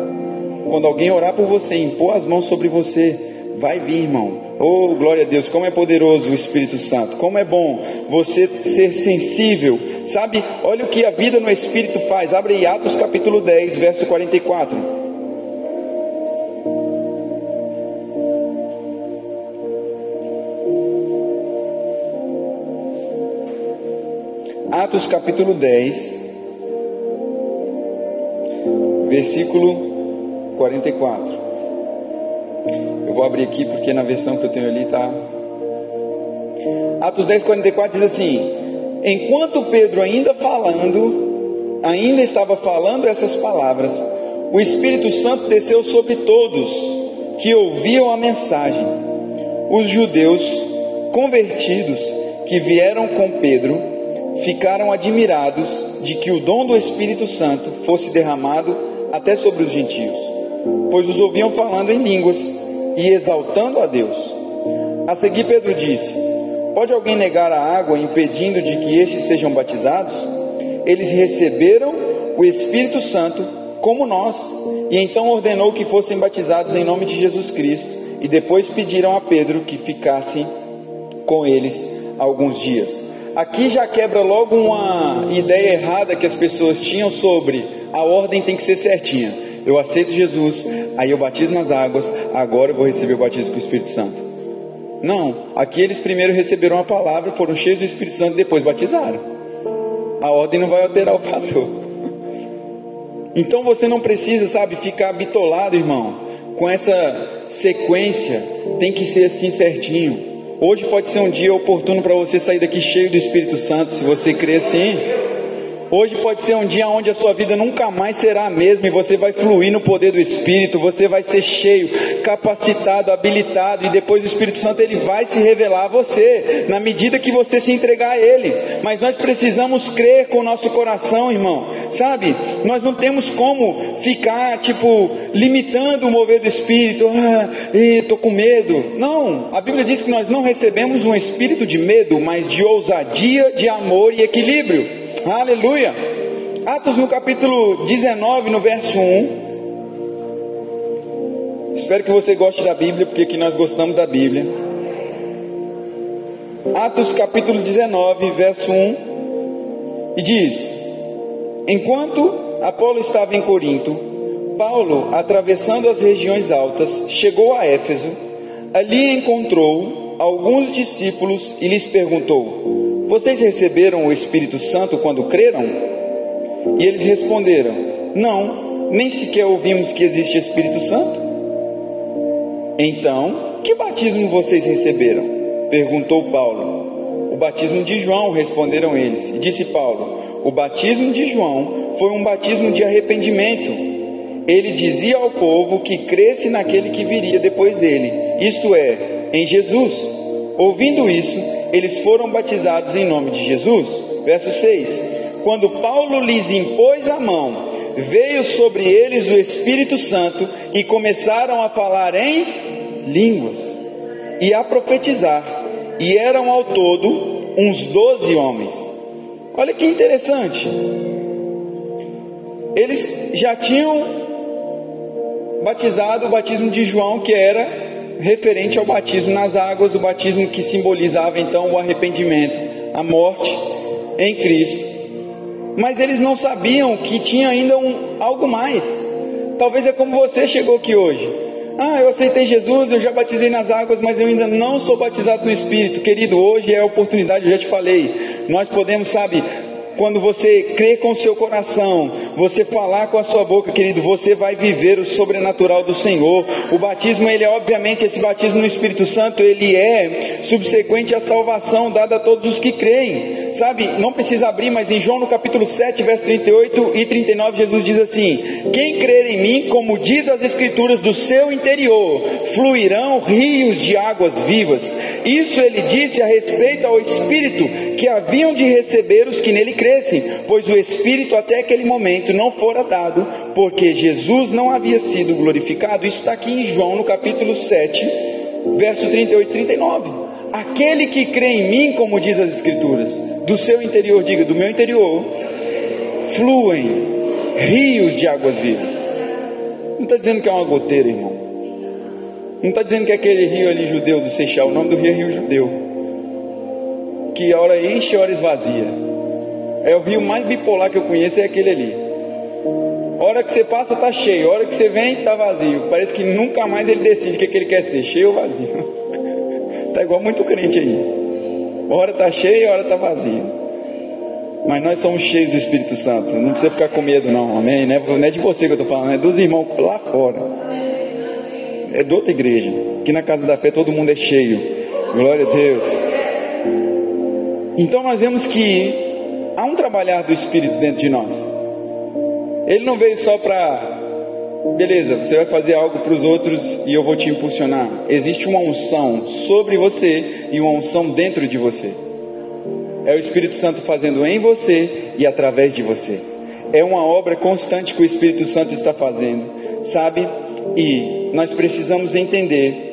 Quando alguém orar por você, impor as mãos sobre você, vai vir, irmão. Oh, glória a Deus, como é poderoso o Espírito Santo. Como é bom você ser sensível. Sabe? Olha o que a vida no Espírito faz. Abre Atos capítulo 10, verso 44. Atos capítulo 10, versículo 44. Eu vou abrir aqui porque na versão que eu tenho ali está. Atos 10, 44 diz assim: Enquanto Pedro ainda falando, ainda estava falando essas palavras, o Espírito Santo desceu sobre todos que ouviam a mensagem. Os judeus convertidos que vieram com Pedro ficaram admirados de que o dom do Espírito Santo fosse derramado até sobre os gentios, pois os ouviam falando em línguas e exaltando a Deus. A seguir, Pedro disse: Pode alguém negar a água impedindo de que estes sejam batizados? Eles receberam o Espírito Santo como nós, e então ordenou que fossem batizados em nome de Jesus Cristo, e depois pediram a Pedro que ficasse com eles alguns dias. Aqui já quebra logo uma ideia errada que as pessoas tinham sobre a ordem tem que ser certinha. Eu aceito Jesus, aí eu batizo nas águas, agora eu vou receber o batismo com o Espírito Santo. Não, aqui eles primeiro receberam a palavra, foram cheios do Espírito Santo, depois batizaram. A ordem não vai alterar o fator. Então você não precisa, sabe, ficar bitolado, irmão, com essa sequência, tem que ser assim certinho. Hoje pode ser um dia oportuno para você sair daqui cheio do Espírito Santo, se você crer assim. Hoje pode ser um dia onde a sua vida nunca mais será a mesma e você vai fluir no poder do Espírito, você vai ser cheio, capacitado, habilitado e depois o Espírito Santo ele vai se revelar a você na medida que você se entregar a ele. Mas nós precisamos crer com o nosso coração, irmão. Sabe? Nós não temos como ficar tipo limitando o mover do Espírito. Ah, estou com medo. Não. A Bíblia diz que nós não recebemos um espírito de medo, mas de ousadia, de amor e equilíbrio. Aleluia. Atos no capítulo 19, no verso 1. Espero que você goste da Bíblia, porque aqui nós gostamos da Bíblia. Atos capítulo 19, verso 1. E diz: Enquanto Apolo estava em Corinto, Paulo, atravessando as regiões altas, chegou a Éfeso. Ali encontrou alguns discípulos e lhes perguntou: vocês receberam o Espírito Santo quando creram? E eles responderam: Não, nem sequer ouvimos que existe Espírito Santo. Então, que batismo vocês receberam? perguntou Paulo. O batismo de João, responderam eles. E disse Paulo: O batismo de João foi um batismo de arrependimento. Ele dizia ao povo que cresce naquele que viria depois dele, isto é, em Jesus. Ouvindo isso, eles foram batizados em nome de Jesus. Verso 6: Quando Paulo lhes impôs a mão, veio sobre eles o Espírito Santo e começaram a falar em línguas e a profetizar, e eram ao todo uns doze homens. Olha que interessante. Eles já tinham batizado o batismo de João, que era referente ao batismo nas águas, o batismo que simbolizava então o arrependimento, a morte em Cristo. Mas eles não sabiam que tinha ainda um, algo mais. Talvez é como você chegou aqui hoje. Ah, eu aceitei Jesus, eu já batizei nas águas, mas eu ainda não sou batizado no Espírito. Querido, hoje é a oportunidade, eu já te falei. Nós podemos, sabe, quando você crê com o seu coração, você falar com a sua boca, querido, você vai viver o sobrenatural do Senhor. O batismo, ele é obviamente esse batismo no Espírito Santo, ele é subsequente à salvação dada a todos os que creem. Sabe, não precisa abrir, mas em João no capítulo 7, verso 38 e 39, Jesus diz assim: Quem crer em mim, como diz as escrituras, do seu interior fluirão rios de águas vivas. Isso ele disse a respeito ao Espírito que haviam de receber os que nele crescem, pois o Espírito até aquele momento não fora dado, porque Jesus não havia sido glorificado. Isso está aqui em João, no capítulo 7, verso 38 e 39. Aquele que crê em mim, como diz as Escrituras, do seu interior, diga, do meu interior, fluem rios de águas vivas. Não está dizendo que é uma goteira, irmão. Não está dizendo que é aquele rio ali judeu do Seixal, o nome do rio é Rio Judeu. Que hora enche hora esvazia. É o rio mais bipolar que eu conheço, é aquele ali. Hora que você passa está cheio, hora que você vem está vazio. Parece que nunca mais ele decide o que, é que ele quer ser, cheio ou vazio. *laughs* Está igual muito crente aí. Hora está cheia, hora está vazio. Mas nós somos cheios do Espírito Santo. Não precisa ficar com medo, não. Amém? Não é de você que eu estou falando, é dos irmãos lá fora. É de outra igreja. Aqui na casa da fé todo mundo é cheio. Glória a Deus. Então nós vemos que há um trabalhar do Espírito dentro de nós. Ele não veio só para, beleza, você vai fazer algo para os outros e eu vou te impulsionar. Existe uma unção sobre você e uma unção dentro de você. É o Espírito Santo fazendo em você e através de você. É uma obra constante que o Espírito Santo está fazendo, sabe? E nós precisamos entender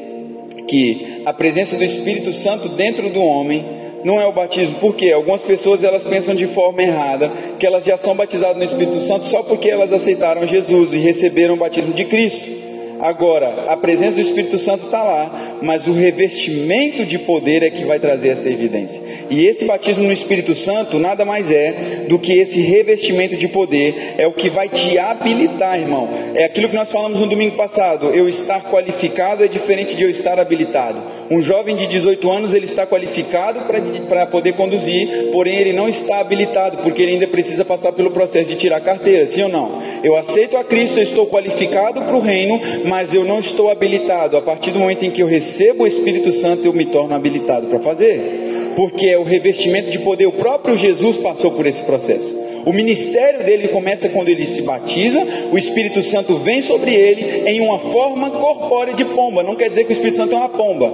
que a presença do Espírito Santo dentro do homem não é o batismo. Por quê? Algumas pessoas elas pensam de forma errada que elas já são batizadas no Espírito Santo só porque elas aceitaram Jesus e receberam o batismo de Cristo. Agora, a presença do Espírito Santo está lá, mas o revestimento de poder é que vai trazer essa evidência. E esse batismo no Espírito Santo nada mais é do que esse revestimento de poder, é o que vai te habilitar, irmão. É aquilo que nós falamos no domingo passado: eu estar qualificado é diferente de eu estar habilitado. Um jovem de 18 anos ele está qualificado para poder conduzir, porém ele não está habilitado, porque ele ainda precisa passar pelo processo de tirar carteira, sim ou não? Eu aceito a Cristo, eu estou qualificado para o reino, mas eu não estou habilitado. A partir do momento em que eu recebo o Espírito Santo, eu me torno habilitado para fazer. Porque é o revestimento de poder. O próprio Jesus passou por esse processo. O ministério dele começa quando ele se batiza, o Espírito Santo vem sobre ele em uma forma corpórea de pomba. Não quer dizer que o Espírito Santo é uma pomba.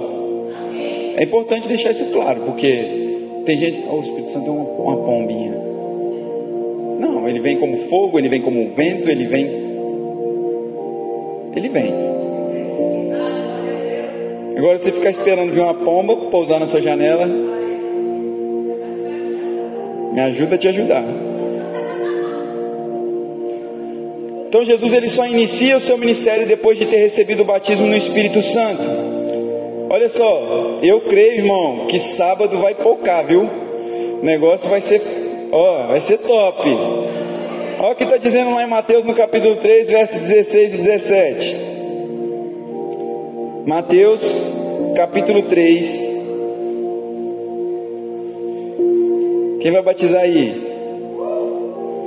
É importante deixar isso claro, porque tem gente, oh, o Espírito Santo é uma, uma pombinha. Não, ele vem como fogo, ele vem como vento, ele vem. Ele vem. Agora você ficar esperando vir uma pomba pousar na sua janela. Me ajuda a te ajudar. Então Jesus ele só inicia o seu ministério depois de ter recebido o batismo no Espírito Santo. Olha só, eu creio, irmão, que sábado vai pocar, viu? O negócio vai ser, ó, vai ser top. Olha o que está dizendo lá em Mateus no capítulo 3, versos 16 e 17. Mateus, capítulo 3. Quem vai batizar aí?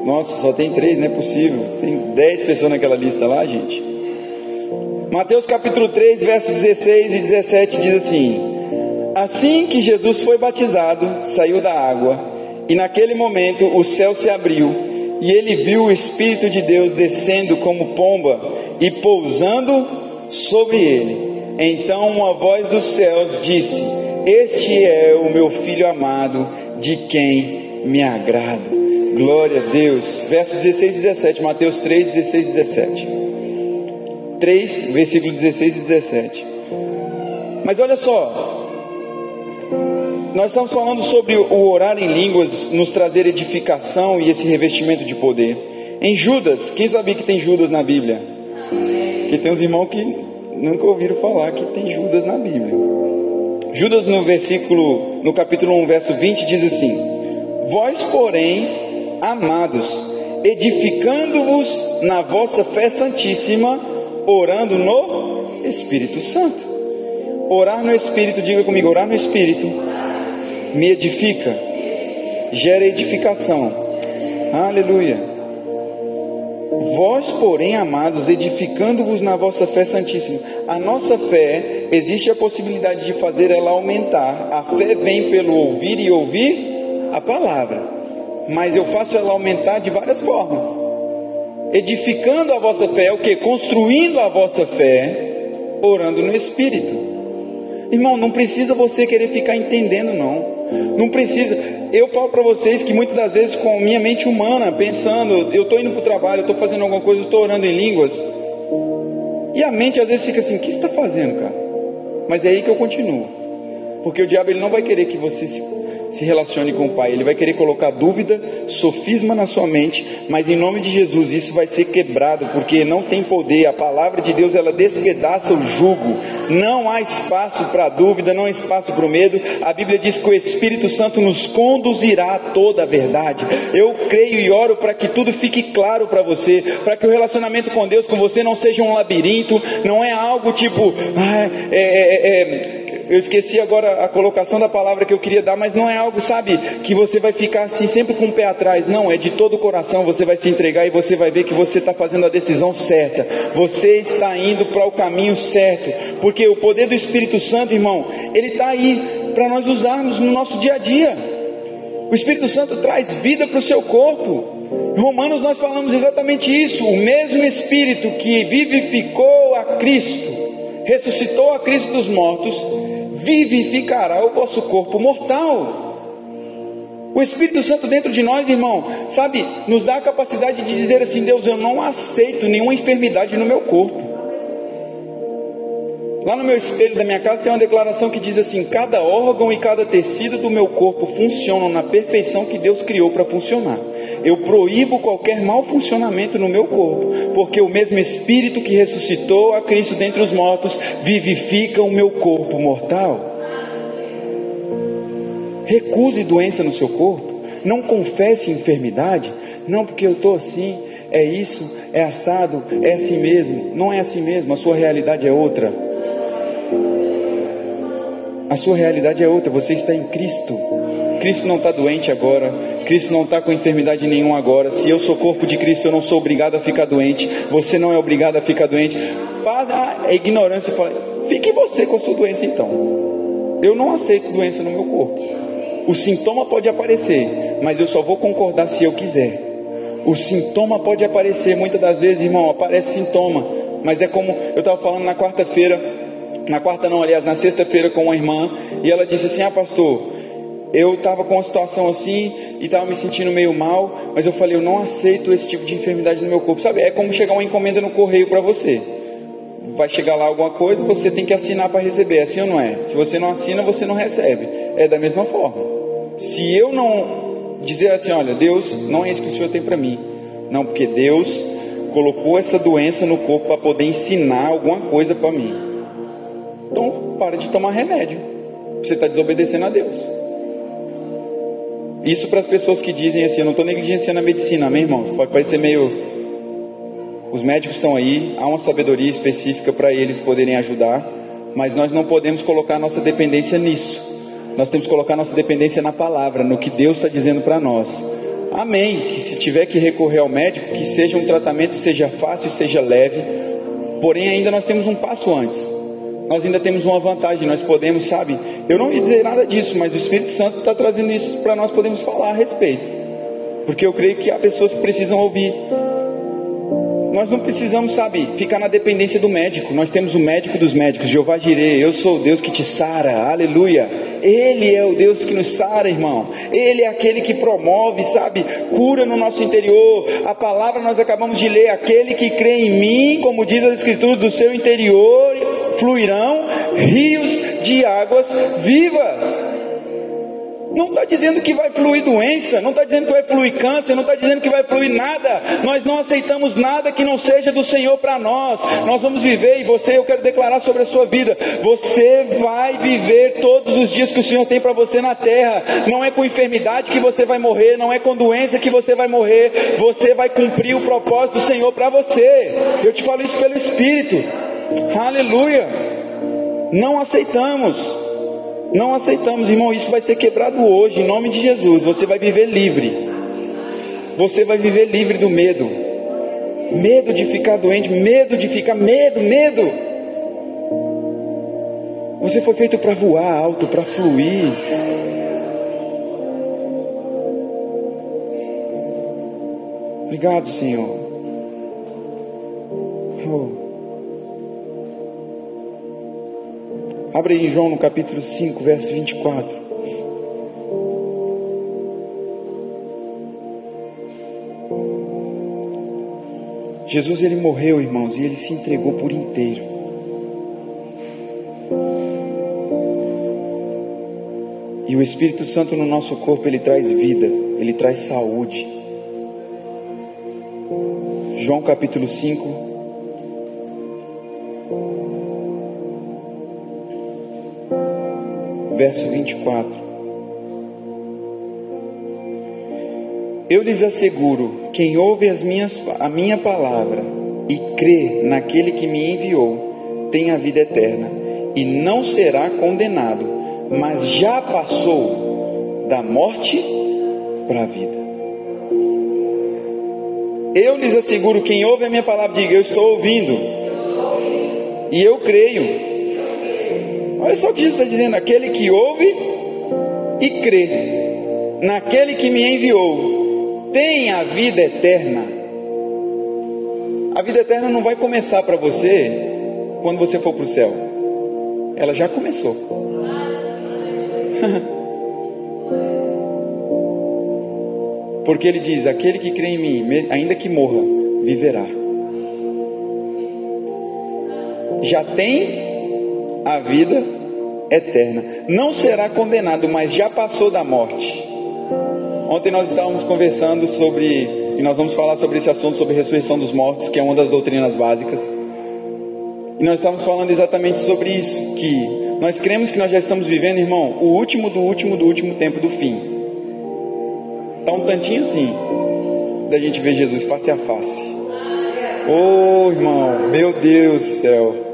Nossa, só tem três, não é possível. Tem dez pessoas naquela lista lá, gente. Mateus capítulo 3, versos 16 e 17 diz assim: Assim que Jesus foi batizado, saiu da água, e naquele momento o céu se abriu, e ele viu o Espírito de Deus descendo como pomba e pousando sobre ele. Então uma voz dos céus disse: Este é o meu filho amado, de quem me agrado. Glória a Deus. Versos 16 e 17, Mateus 3, 16 e 17. 3, versículo 16 e 17. Mas olha só, nós estamos falando sobre o orar em línguas nos trazer edificação e esse revestimento de poder. Em Judas, quem sabia que tem Judas na Bíblia? Que tem uns irmãos que nunca ouviram falar que tem Judas na Bíblia. Judas no versículo, no capítulo 1, verso 20 diz assim: Vós, porém, amados, edificando-vos na vossa fé santíssima, orando no Espírito Santo. Orar no Espírito, diga comigo, orar no Espírito me edifica, gera edificação. Aleluia. Vós, porém, amados, edificando-vos na vossa fé santíssima. A nossa fé, existe a possibilidade de fazer ela aumentar. A fé vem pelo ouvir e ouvir a palavra mas eu faço ela aumentar de várias formas. Edificando a vossa fé é o que? Construindo a vossa fé, orando no Espírito. Irmão, não precisa você querer ficar entendendo, não. Não precisa. Eu falo para vocês que muitas das vezes, com minha mente humana, pensando, eu estou indo para o trabalho, eu estou fazendo alguma coisa, eu estou orando em línguas. E a mente às vezes fica assim: o que você está fazendo, cara? Mas é aí que eu continuo. Porque o diabo ele não vai querer que você se se relacione com o Pai. Ele vai querer colocar dúvida, sofisma na sua mente, mas em nome de Jesus isso vai ser quebrado, porque não tem poder. A palavra de Deus ela despedaça o jugo. Não há espaço para dúvida, não há espaço para o medo. A Bíblia diz que o Espírito Santo nos conduzirá a toda a verdade. Eu creio e oro para que tudo fique claro para você, para que o relacionamento com Deus, com você, não seja um labirinto, não é algo tipo, ah, é, é, é, eu esqueci agora a colocação da palavra que eu queria dar, mas não é algo, sabe, que você vai ficar assim sempre com o pé atrás. Não, é de todo o coração. Você vai se entregar e você vai ver que você está fazendo a decisão certa. Você está indo para o caminho certo. Porque o poder do Espírito Santo, irmão, ele está aí para nós usarmos no nosso dia a dia. O Espírito Santo traz vida para o seu corpo. Em Romanos nós falamos exatamente isso. O mesmo Espírito que vivificou a Cristo, ressuscitou a Cristo dos mortos, vivificará o vosso corpo mortal. O Espírito Santo dentro de nós, irmão, sabe, nos dá a capacidade de dizer assim: Deus, eu não aceito nenhuma enfermidade no meu corpo. Lá no meu espelho da minha casa tem uma declaração que diz assim: cada órgão e cada tecido do meu corpo funcionam na perfeição que Deus criou para funcionar. Eu proíbo qualquer mau funcionamento no meu corpo, porque o mesmo Espírito que ressuscitou a Cristo dentre os mortos vivifica o meu corpo mortal. Recuse doença no seu corpo, não confesse enfermidade, não porque eu estou assim, é isso, é assado, é assim mesmo. Não é assim mesmo, a sua realidade é outra. A sua realidade é outra, você está em Cristo. Cristo não está doente agora, Cristo não está com enfermidade nenhuma agora. Se eu sou corpo de Cristo, eu não sou obrigado a ficar doente. Você não é obrigado a ficar doente. É ignorância. Fala, fique você com a sua doença então. Eu não aceito doença no meu corpo. O sintoma pode aparecer, mas eu só vou concordar se eu quiser. O sintoma pode aparecer, muitas das vezes, irmão, aparece sintoma, mas é como eu estava falando na quarta-feira, na quarta não, aliás, na sexta-feira com uma irmã, e ela disse assim: Ah, pastor, eu estava com uma situação assim e estava me sentindo meio mal, mas eu falei: Eu não aceito esse tipo de enfermidade no meu corpo. Sabe, é como chegar uma encomenda no correio para você. Vai chegar lá alguma coisa, você tem que assinar para receber, é assim ou não é? Se você não assina, você não recebe. É da mesma forma. Se eu não dizer assim, olha, Deus, não é isso que o Senhor tem para mim. Não, porque Deus colocou essa doença no corpo para poder ensinar alguma coisa para mim. Então, para de tomar remédio. Você está desobedecendo a Deus. Isso para as pessoas que dizem assim, eu não estou negligenciando a medicina, amém, irmão? Pode parecer meio. Os médicos estão aí, há uma sabedoria específica para eles poderem ajudar, mas nós não podemos colocar nossa dependência nisso. Nós temos que colocar nossa dependência na palavra, no que Deus está dizendo para nós. Amém. Que se tiver que recorrer ao médico, que seja um tratamento, seja fácil, seja leve. Porém, ainda nós temos um passo antes. Nós ainda temos uma vantagem. Nós podemos, sabe? Eu não ia dizer nada disso, mas o Espírito Santo está trazendo isso para nós podermos falar a respeito. Porque eu creio que há pessoas que precisam ouvir. Nós não precisamos, sabe, ficar na dependência do médico. Nós temos o médico dos médicos, Jeová Jireh. Eu sou o Deus que te sara. Aleluia. Ele é o Deus que nos sara, irmão. Ele é aquele que promove, sabe, cura no nosso interior. A palavra nós acabamos de ler: aquele que crê em mim, como diz as Escrituras, do seu interior fluirão rios de águas vivas. Não está dizendo que vai fluir doença, não está dizendo que vai fluir câncer, não está dizendo que vai fluir nada. Nós não aceitamos nada que não seja do Senhor para nós. Nós vamos viver, e você, eu quero declarar sobre a sua vida: você vai viver todos os dias que o Senhor tem para você na terra. Não é com enfermidade que você vai morrer, não é com doença que você vai morrer. Você vai cumprir o propósito do Senhor para você. Eu te falo isso pelo Espírito. Aleluia. Não aceitamos. Não aceitamos, irmão, isso vai ser quebrado hoje, em nome de Jesus. Você vai viver livre. Você vai viver livre do medo. Medo de ficar doente, medo de ficar, medo, medo. Você foi feito para voar alto, para fluir. Obrigado, Senhor. Oh. Abre aí João no capítulo 5, verso 24. Jesus ele morreu, irmãos, e ele se entregou por inteiro. E o Espírito Santo no nosso corpo ele traz vida, ele traz saúde. João capítulo 5, verso 24. Eu lhes asseguro: quem ouve as minhas, a minha palavra e crê naquele que me enviou, tem a vida eterna e não será condenado, mas já passou da morte para a vida. Eu lhes asseguro: quem ouve a minha palavra, diga: Eu estou ouvindo, e eu creio Olha só o que Jesus está dizendo: aquele que ouve e crê naquele que me enviou tem a vida eterna. A vida eterna não vai começar para você quando você for para o céu, ela já começou. *laughs* Porque ele diz: aquele que crê em mim, ainda que morra, viverá. Já tem a vida eterna. Não será condenado, mas já passou da morte. Ontem nós estávamos conversando sobre, e nós vamos falar sobre esse assunto, sobre a ressurreição dos mortos, que é uma das doutrinas básicas. E nós estávamos falando exatamente sobre isso, que nós cremos que nós já estamos vivendo, irmão, o último do último do último tempo do fim. Está um tantinho assim, da gente ver Jesus face a face. Oh, irmão, meu Deus do céu.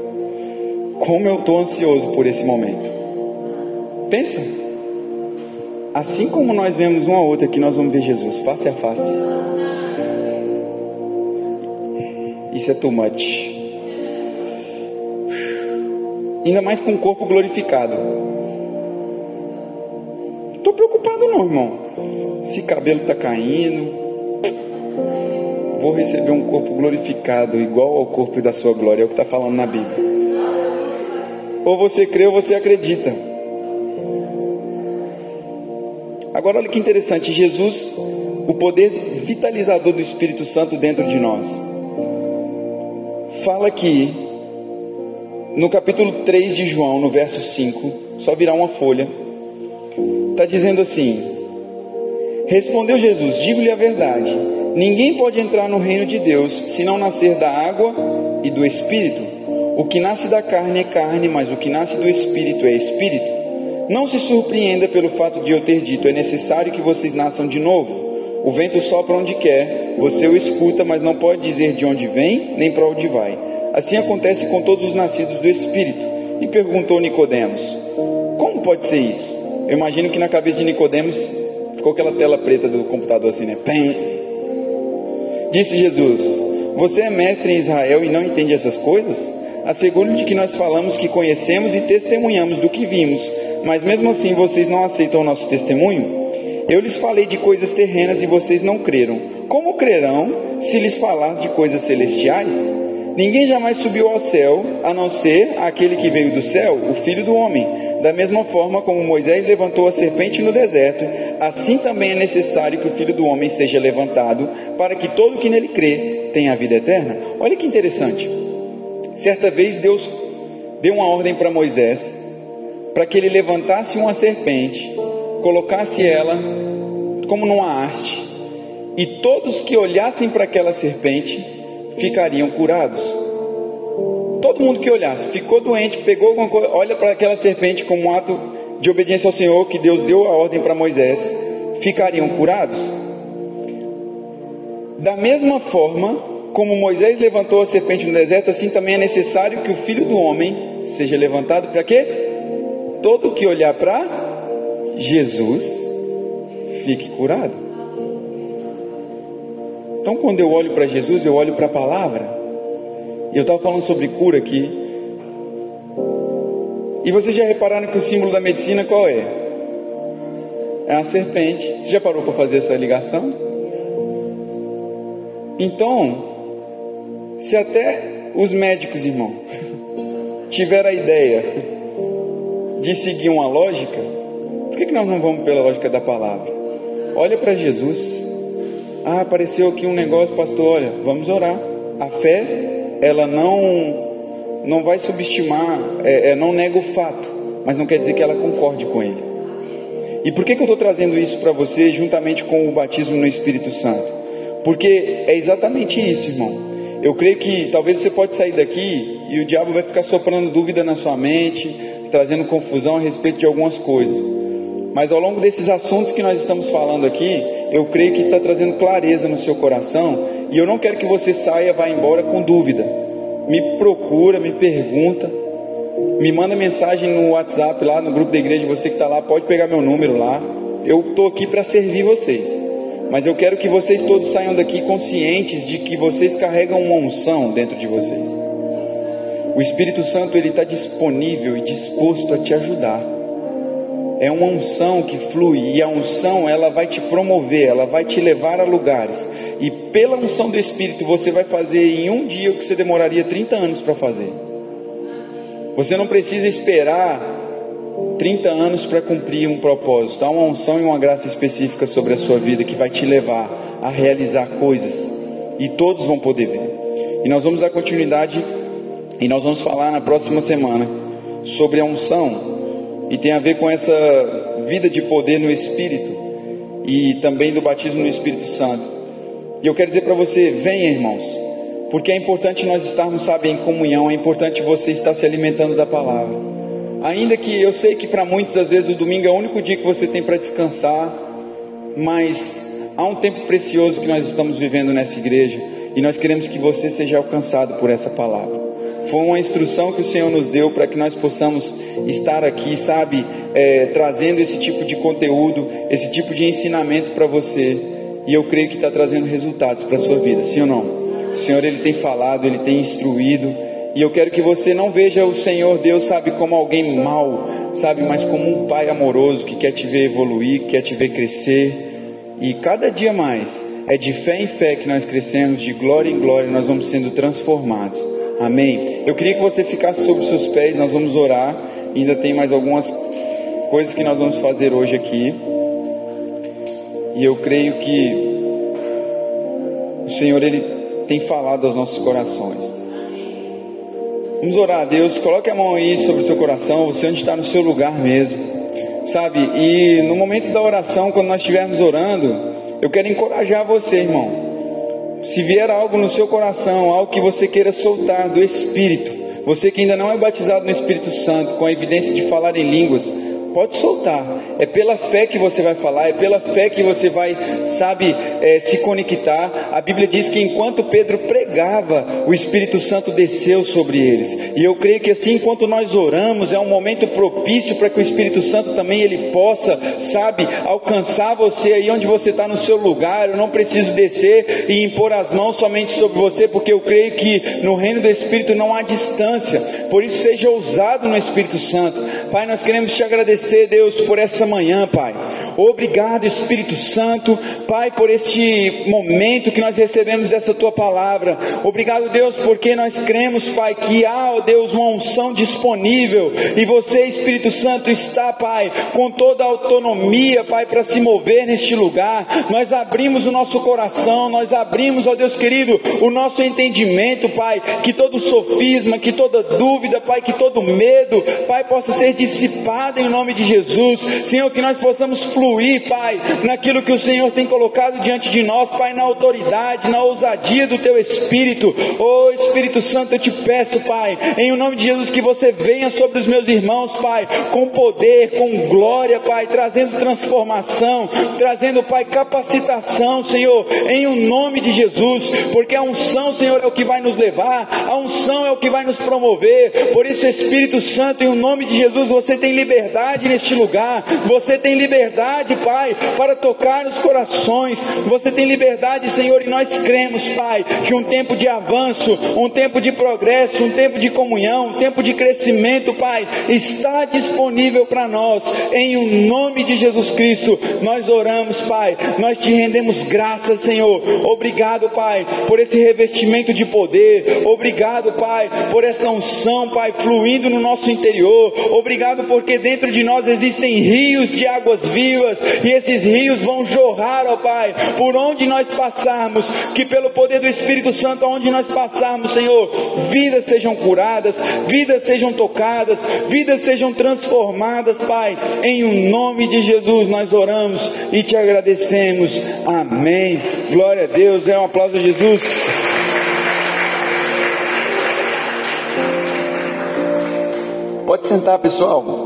Como eu estou ansioso por esse momento. Pensa. assim como nós vemos um ao outro aqui, nós vamos ver Jesus face a face. Isso é too much. Ainda mais com o corpo glorificado. Estou preocupado não, irmão. Se cabelo está caindo, vou receber um corpo glorificado, igual ao corpo da sua glória, é o que está falando na Bíblia. Ou você crê ou você acredita. Agora olha que interessante, Jesus, o poder vitalizador do Espírito Santo dentro de nós. Fala aqui no capítulo 3 de João, no verso 5, só virar uma folha. Está dizendo assim: Respondeu Jesus: Digo-lhe a verdade. Ninguém pode entrar no reino de Deus se não nascer da água e do espírito. O que nasce da carne é carne, mas o que nasce do espírito é espírito. Não se surpreenda pelo fato de eu ter dito: é necessário que vocês nasçam de novo. O vento sopra onde quer, você o escuta, mas não pode dizer de onde vem nem para onde vai. Assim acontece com todos os nascidos do Espírito. E perguntou Nicodemos: Como pode ser isso? Eu imagino que na cabeça de Nicodemos ficou aquela tela preta do computador assim, né? Pem. Disse Jesus: Você é mestre em Israel e não entende essas coisas? Asseguro-lhe de que nós falamos que conhecemos e testemunhamos do que vimos, mas mesmo assim vocês não aceitam o nosso testemunho? Eu lhes falei de coisas terrenas e vocês não creram. Como crerão se lhes falar de coisas celestiais? Ninguém jamais subiu ao céu, a não ser aquele que veio do céu, o Filho do Homem. Da mesma forma como Moisés levantou a serpente no deserto, assim também é necessário que o Filho do Homem seja levantado, para que todo que nele crê tenha a vida eterna. Olha que interessante. Certa vez Deus deu uma ordem para Moisés, para que ele levantasse uma serpente, colocasse ela como numa haste, e todos que olhassem para aquela serpente ficariam curados. Todo mundo que olhasse, ficou doente, pegou alguma coisa, olha para aquela serpente como um ato de obediência ao Senhor, que Deus deu a ordem para Moisés, ficariam curados. Da mesma forma, como Moisés levantou a serpente no deserto, assim também é necessário que o filho do homem seja levantado para quê? Todo que olhar para Jesus fique curado. Então, quando eu olho para Jesus, eu olho para a palavra. Eu estava falando sobre cura aqui. E vocês já repararam que o símbolo da medicina qual é? É a serpente. Você já parou para fazer essa ligação? Então, se até os médicos, irmão, tiveram a ideia de seguir uma lógica, por que, que nós não vamos pela lógica da palavra? Olha para Jesus. Ah, apareceu aqui um negócio, pastor. Olha, vamos orar. A fé, ela não não vai subestimar, é, é, não nega o fato, mas não quer dizer que ela concorde com ele. E por que, que eu estou trazendo isso para você juntamente com o batismo no Espírito Santo? Porque é exatamente isso, irmão. Eu creio que talvez você pode sair daqui e o diabo vai ficar soprando dúvida na sua mente, trazendo confusão a respeito de algumas coisas. Mas ao longo desses assuntos que nós estamos falando aqui, eu creio que está trazendo clareza no seu coração e eu não quero que você saia, vá embora com dúvida. Me procura, me pergunta, me manda mensagem no WhatsApp lá no grupo da igreja, você que está lá, pode pegar meu número lá. Eu estou aqui para servir vocês. Mas eu quero que vocês todos saiam daqui conscientes de que vocês carregam uma unção dentro de vocês. O Espírito Santo ele está disponível e disposto a te ajudar é uma unção que flui e a unção ela vai te promover, ela vai te levar a lugares. E pela unção do Espírito você vai fazer em um dia o que você demoraria 30 anos para fazer. Você não precisa esperar 30 anos para cumprir um propósito. Há uma unção e uma graça específica sobre a sua vida que vai te levar a realizar coisas. E todos vão poder ver. E nós vamos dar continuidade e nós vamos falar na próxima semana sobre a unção e tem a ver com essa vida de poder no Espírito e também do batismo no Espírito Santo. E eu quero dizer para você: venha, irmãos, porque é importante nós estarmos, sabe, em comunhão, é importante você estar se alimentando da palavra. Ainda que eu sei que para muitos, às vezes, o domingo é o único dia que você tem para descansar, mas há um tempo precioso que nós estamos vivendo nessa igreja e nós queremos que você seja alcançado por essa palavra. Foi uma instrução que o Senhor nos deu para que nós possamos estar aqui, sabe, é, trazendo esse tipo de conteúdo, esse tipo de ensinamento para você. E eu creio que está trazendo resultados para a sua vida, sim ou não? O Senhor ele tem falado, ele tem instruído. E eu quero que você não veja o Senhor Deus, sabe, como alguém mau, sabe, mas como um pai amoroso que quer te ver evoluir, que quer te ver crescer. E cada dia mais é de fé em fé que nós crescemos, de glória em glória nós vamos sendo transformados. Amém. Eu queria que você ficasse sobre seus pés, nós vamos orar. Ainda tem mais algumas coisas que nós vamos fazer hoje aqui. E eu creio que o Senhor ele tem falado aos nossos corações. Vamos orar a Deus. Coloque a mão aí sobre o seu coração, você onde está no seu lugar mesmo. Sabe? E no momento da oração, quando nós estivermos orando, eu quero encorajar você, irmão. Se vier algo no seu coração, algo que você queira soltar do Espírito, você que ainda não é batizado no Espírito Santo, com a evidência de falar em línguas, pode soltar. É pela fé que você vai falar, é pela fé que você vai, sabe, é, se conectar. A Bíblia diz que enquanto Pedro pregava, o Espírito Santo desceu sobre eles. E eu creio que assim, enquanto nós oramos, é um momento propício para que o Espírito Santo também ele possa, sabe, alcançar você aí onde você está no seu lugar. Eu não preciso descer e impor as mãos somente sobre você, porque eu creio que no reino do Espírito não há distância. Por isso, seja ousado no Espírito Santo. Pai, nós queremos te agradecer agradecer, Deus, por essa manhã, Pai. Obrigado, Espírito Santo, Pai, por este momento que nós recebemos dessa tua palavra. Obrigado, Deus, porque nós cremos, Pai, que há, ó Deus, uma unção disponível e você, Espírito Santo, está, Pai, com toda a autonomia, Pai, para se mover neste lugar. Nós abrimos o nosso coração, nós abrimos, ó Deus querido, o nosso entendimento, Pai, que todo sofisma, que toda dúvida, Pai, que todo medo, Pai, possa ser dissipado em nome de Jesus. Senhor, que nós possamos fluir, Pai, naquilo que o Senhor tem colocado diante de nós, Pai, na autoridade, na ousadia do Teu Espírito. Oh Espírito Santo, eu te peço, Pai, em nome de Jesus, que você venha sobre os meus irmãos, Pai, com poder, com glória, Pai, trazendo transformação, trazendo, Pai, capacitação, Senhor, em o nome de Jesus, porque a unção, Senhor, é o que vai nos levar, a unção é o que vai nos promover. Por isso, Espírito Santo, em o nome de Jesus, você tem liberdade neste lugar. Você tem liberdade, Pai, para tocar nos corações. Você tem liberdade, Senhor, e nós cremos, Pai, que um tempo de avanço, um tempo de progresso, um tempo de comunhão, um tempo de crescimento, Pai, está disponível para nós. Em o nome de Jesus Cristo, nós oramos, Pai. Nós te rendemos graças, Senhor. Obrigado, Pai, por esse revestimento de poder. Obrigado, Pai, por essa unção, Pai, fluindo no nosso interior. Obrigado porque dentro de nós existem rios de águas vivas, e esses rios vão jorrar, ó Pai, por onde nós passarmos, que pelo poder do Espírito Santo, aonde nós passarmos, Senhor, vidas sejam curadas, vidas sejam tocadas, vidas sejam transformadas, Pai, em o nome de Jesus nós oramos e te agradecemos, amém. Glória a Deus, é um aplauso a Jesus. Pode sentar, pessoal.